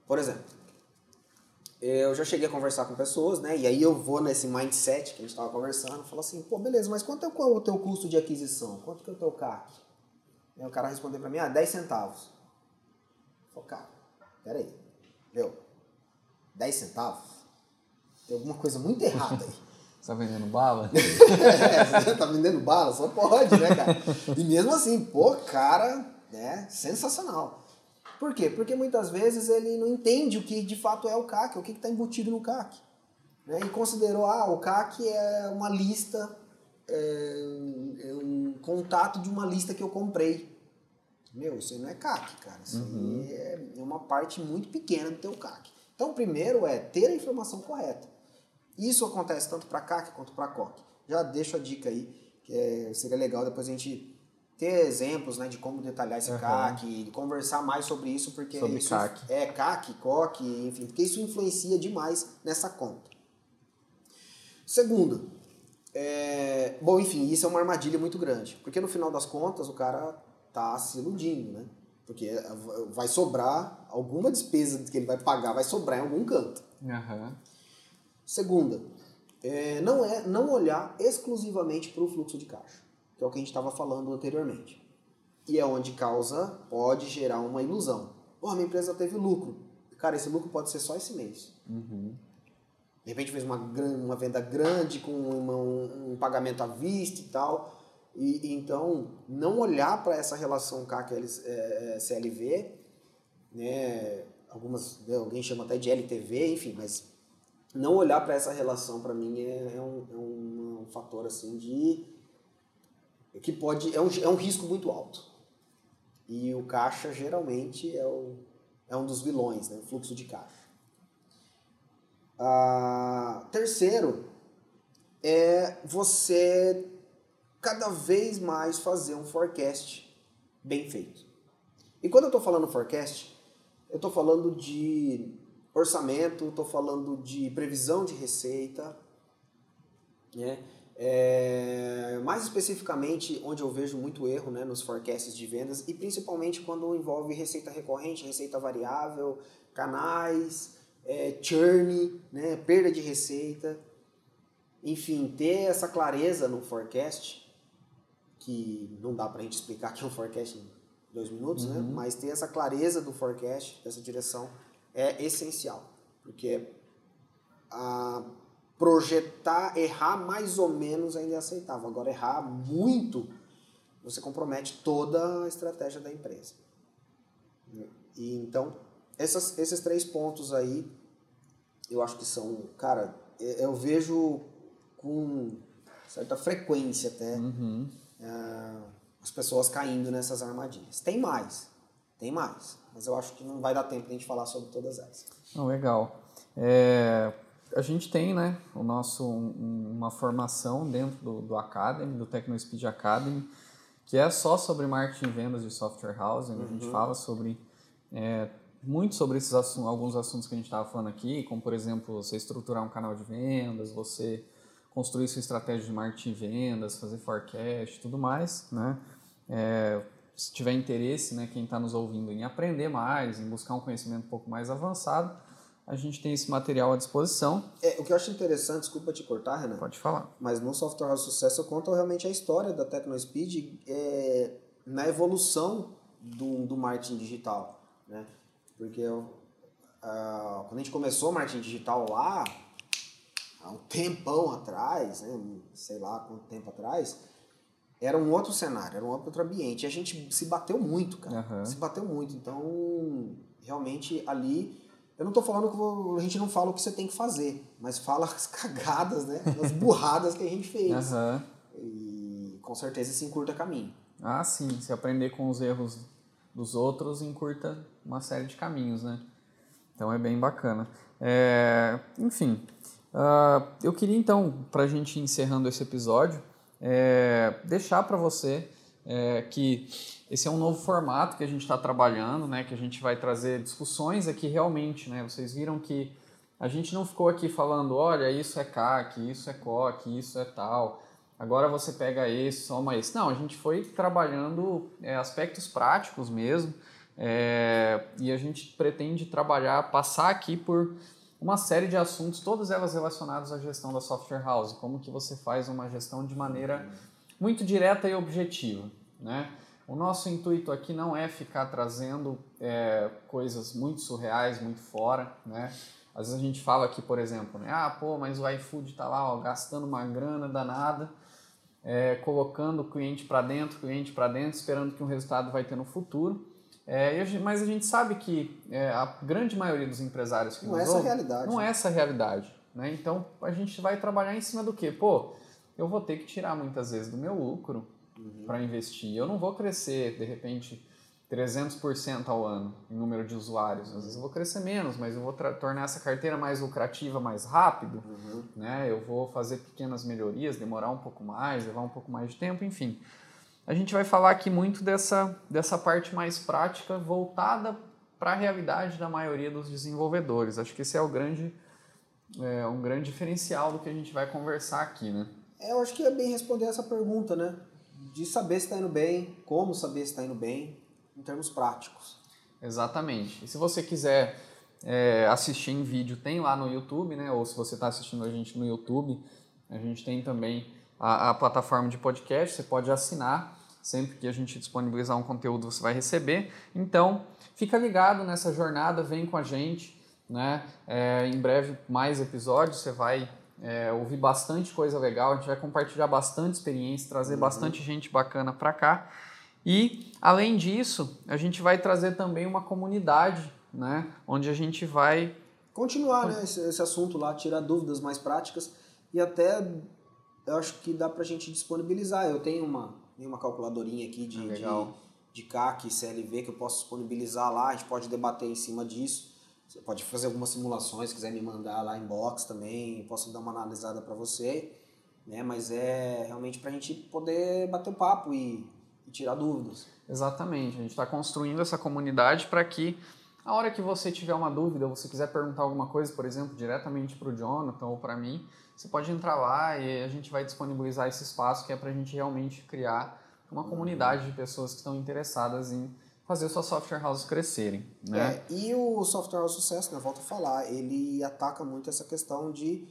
Por exemplo, eu já cheguei a conversar com pessoas, né? E aí eu vou nesse mindset que a gente estava conversando, falo assim, pô, beleza, mas quanto é o teu custo de aquisição? Quanto que é o teu CAC? Aí o cara respondeu para mim, ah, 10 centavos. Eu falei, cara, peraí, meu, 10 centavos? Tem alguma coisa muito errada aí. Você tá vendendo bala? é, você tá vendendo bala? Só pode, né, cara? E mesmo assim, pô, cara, né, sensacional. Por quê? Porque muitas vezes ele não entende o que de fato é o CAC, o que está embutido no CAC. Né? E considerou, ah, o CAC é uma lista, é, é um contato de uma lista que eu comprei. Meu, isso aí não é CAC, cara. Isso uhum. aí é, é uma parte muito pequena do teu CAC. Então, primeiro é ter a informação correta. Isso acontece tanto para CAC quanto para COC. Já deixo a dica aí, que é, seria legal depois a gente ter exemplos né, de como detalhar esse uhum. CAC, conversar mais sobre isso, porque sobre isso CAC. é CAC, COC, enfim, porque isso influencia demais nessa conta. Segundo, é, bom, enfim, isso é uma armadilha muito grande, porque no final das contas o cara tá se iludindo, né? Porque vai sobrar alguma despesa que ele vai pagar, vai sobrar em algum canto. Uhum. Segunda, é, não é não olhar exclusivamente para o fluxo de caixa que é o que a gente estava falando anteriormente. E é onde causa, pode gerar uma ilusão. Pô, a minha empresa teve lucro. Cara, esse lucro pode ser só esse mês. Uhum. De repente fez uma, uma venda grande com uma, um, um, pagamento à vista e tal. E, e então, não olhar para essa relação CAC-CLV, é, né, algumas, né, alguém chama até de LTV, enfim, mas não olhar para essa relação para mim é, é, um, é um, um fator assim de que pode é um, é um risco muito alto. E o caixa geralmente é, o, é um dos vilões, né? o fluxo de caixa. Ah, terceiro é você cada vez mais fazer um forecast bem feito. E quando eu estou falando forecast, eu estou falando de orçamento, estou falando de previsão de receita, né? É, mais especificamente, onde eu vejo muito erro né, nos forecasts de vendas e principalmente quando envolve receita recorrente, receita variável, canais, é, churn, né, perda de receita. Enfim, ter essa clareza no forecast, que não dá para a gente explicar que é um forecast em dois minutos, né, uhum. né, mas ter essa clareza do forecast, dessa direção, é essencial. Porque a projetar, errar mais ou menos ainda é aceitável. Agora, errar muito, você compromete toda a estratégia da empresa. E então, essas, esses três pontos aí, eu acho que são, cara, eu vejo com certa frequência até uhum. uh, as pessoas caindo nessas armadilhas. Tem mais, tem mais, mas eu acho que não vai dar tempo de a gente falar sobre todas elas. Não, legal. É, a gente tem né, o nosso, um, uma formação dentro do, do Academy, do TecnoSpeed Academy, que é só sobre marketing e vendas de software house. Uhum. A gente uhum. fala sobre é, muito sobre esses assuntos, alguns assuntos que a gente estava falando aqui, como por exemplo você estruturar um canal de vendas, você construir sua estratégia de marketing e vendas, fazer forecast, tudo mais, né? É, se tiver interesse, né, quem está nos ouvindo em aprender mais, em buscar um conhecimento um pouco mais avançado, a gente tem esse material à disposição. É, o que eu acho interessante, desculpa te cortar, Renan. Pode falar. Mas no Software House Sucesso eu conto realmente a história da TecnoSpeed é, na evolução do, do marketing digital, né? Porque eu, quando a gente começou o marketing digital lá, há um tempão atrás, né? sei lá quanto tempo atrás, era um outro cenário, era um outro ambiente. E a gente se bateu muito, cara. Uhum. Se bateu muito. Então, realmente ali. Eu não estou falando que a gente não fala o que você tem que fazer, mas fala as cagadas, né? As burradas que a gente fez. Uhum. E com certeza isso encurta caminho. Ah, sim. Se aprender com os erros dos outros, encurta uma série de caminhos, né? Então é bem bacana. É, enfim, uh, eu queria então, para a gente ir encerrando esse episódio, é, deixar para você é, que esse é um novo formato que a gente está trabalhando, né, que a gente vai trazer discussões aqui realmente. Né, vocês viram que a gente não ficou aqui falando, olha, isso é CAC, isso é COC, isso é tal, agora você pega esse, soma esse. Não, a gente foi trabalhando é, aspectos práticos mesmo é, e a gente pretende trabalhar, passar aqui por uma série de assuntos, todas elas relacionadas à gestão da software house, como que você faz uma gestão de maneira muito direta e objetiva, né? O nosso intuito aqui não é ficar trazendo é, coisas muito surreais, muito fora, né? Às vezes a gente fala aqui, por exemplo, né? Ah, pô, mas o iFood está lá ó, gastando uma grana danada, é, colocando o cliente para dentro, cliente para dentro, esperando que um resultado vai ter no futuro. É, mas a gente sabe que é, a grande maioria dos empresários que não é essa ouvem, realidade. Não é essa realidade. Né? Então a gente vai trabalhar em cima do quê? Pô, eu vou ter que tirar muitas vezes do meu lucro uhum. para investir. Eu não vou crescer, de repente, 300% ao ano em número de usuários. Às vezes eu vou crescer menos, mas eu vou tornar essa carteira mais lucrativa mais rápido. Uhum. Né? Eu vou fazer pequenas melhorias, demorar um pouco mais, levar um pouco mais de tempo, enfim a gente vai falar aqui muito dessa, dessa parte mais prática voltada para a realidade da maioria dos desenvolvedores. Acho que esse é o grande é, um grande diferencial do que a gente vai conversar aqui, né? É, eu acho que é bem responder essa pergunta, né? De saber se está indo bem, como saber se está indo bem, em termos práticos. Exatamente. E se você quiser é, assistir em vídeo, tem lá no YouTube, né? Ou se você está assistindo a gente no YouTube, a gente tem também a, a plataforma de podcast, você pode assinar. Sempre que a gente disponibilizar um conteúdo, você vai receber. Então, fica ligado nessa jornada, vem com a gente. Né? É, em breve, mais episódios, você vai é, ouvir bastante coisa legal, a gente vai compartilhar bastante experiência, trazer uhum. bastante gente bacana para cá. E, além disso, a gente vai trazer também uma comunidade, né? onde a gente vai... Continuar né? esse, esse assunto lá, tirar dúvidas mais práticas e até eu acho que dá pra gente disponibilizar. Eu tenho uma, uma calculadorinha aqui de, ah, de, de CAC CLV que eu posso disponibilizar lá, a gente pode debater em cima disso. Você pode fazer algumas simulações, se quiser me mandar lá em box também, posso dar uma analisada para você. Né? Mas é realmente para a gente poder bater o papo e, e tirar dúvidas. Exatamente, a gente está construindo essa comunidade para que a hora que você tiver uma dúvida, ou você quiser perguntar alguma coisa, por exemplo, diretamente para o Jonathan ou para mim, você pode entrar lá e a gente vai disponibilizar esse espaço que é para a gente realmente criar uma comunidade de pessoas que estão interessadas em fazer suas software houses crescerem. Né? É, e o software house sucesso, né, volto a falar, ele ataca muito essa questão de,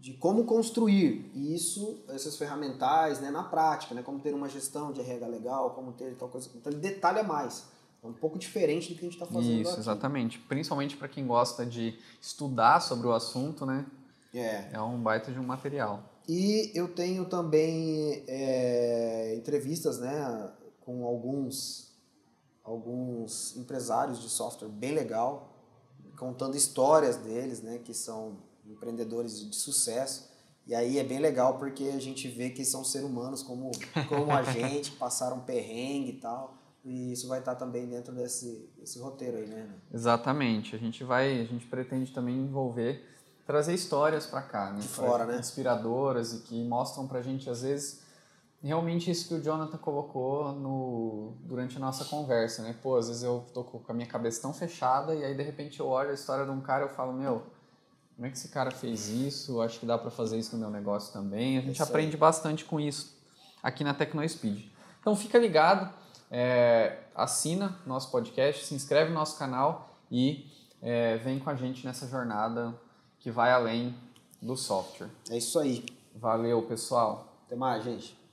de como construir isso, esses ferramentais né, na prática, né, como ter uma gestão de RH legal, como ter tal coisa. Então ele detalha mais. É um pouco diferente do que a gente está fazendo Isso, aqui. exatamente. Principalmente para quem gosta de estudar sobre o assunto, né? É. É um baita de um material. E eu tenho também é, entrevistas né, com alguns, alguns empresários de software bem legal, contando histórias deles, né, que são empreendedores de sucesso. E aí é bem legal porque a gente vê que são seres humanos como, como a gente, passaram perrengue e tal. E isso vai estar também dentro desse, desse roteiro aí, né? Exatamente. A gente vai, a gente pretende também envolver trazer histórias para cá, né? De fora, né? Inspiradoras e que mostram pra gente, às vezes, realmente isso que o Jonathan colocou no, durante a nossa conversa, né? Pô, às vezes eu tô com a minha cabeça tão fechada e aí de repente eu olho a história de um cara e eu falo, meu, como é que esse cara fez isso? Acho que dá para fazer isso no meu negócio também. A gente aprende bastante com isso aqui na TecnoSpeed. Então fica ligado, é, assina nosso podcast, se inscreve no nosso canal e é, vem com a gente nessa jornada que vai além do software. É isso aí. Valeu, pessoal. Até mais, gente.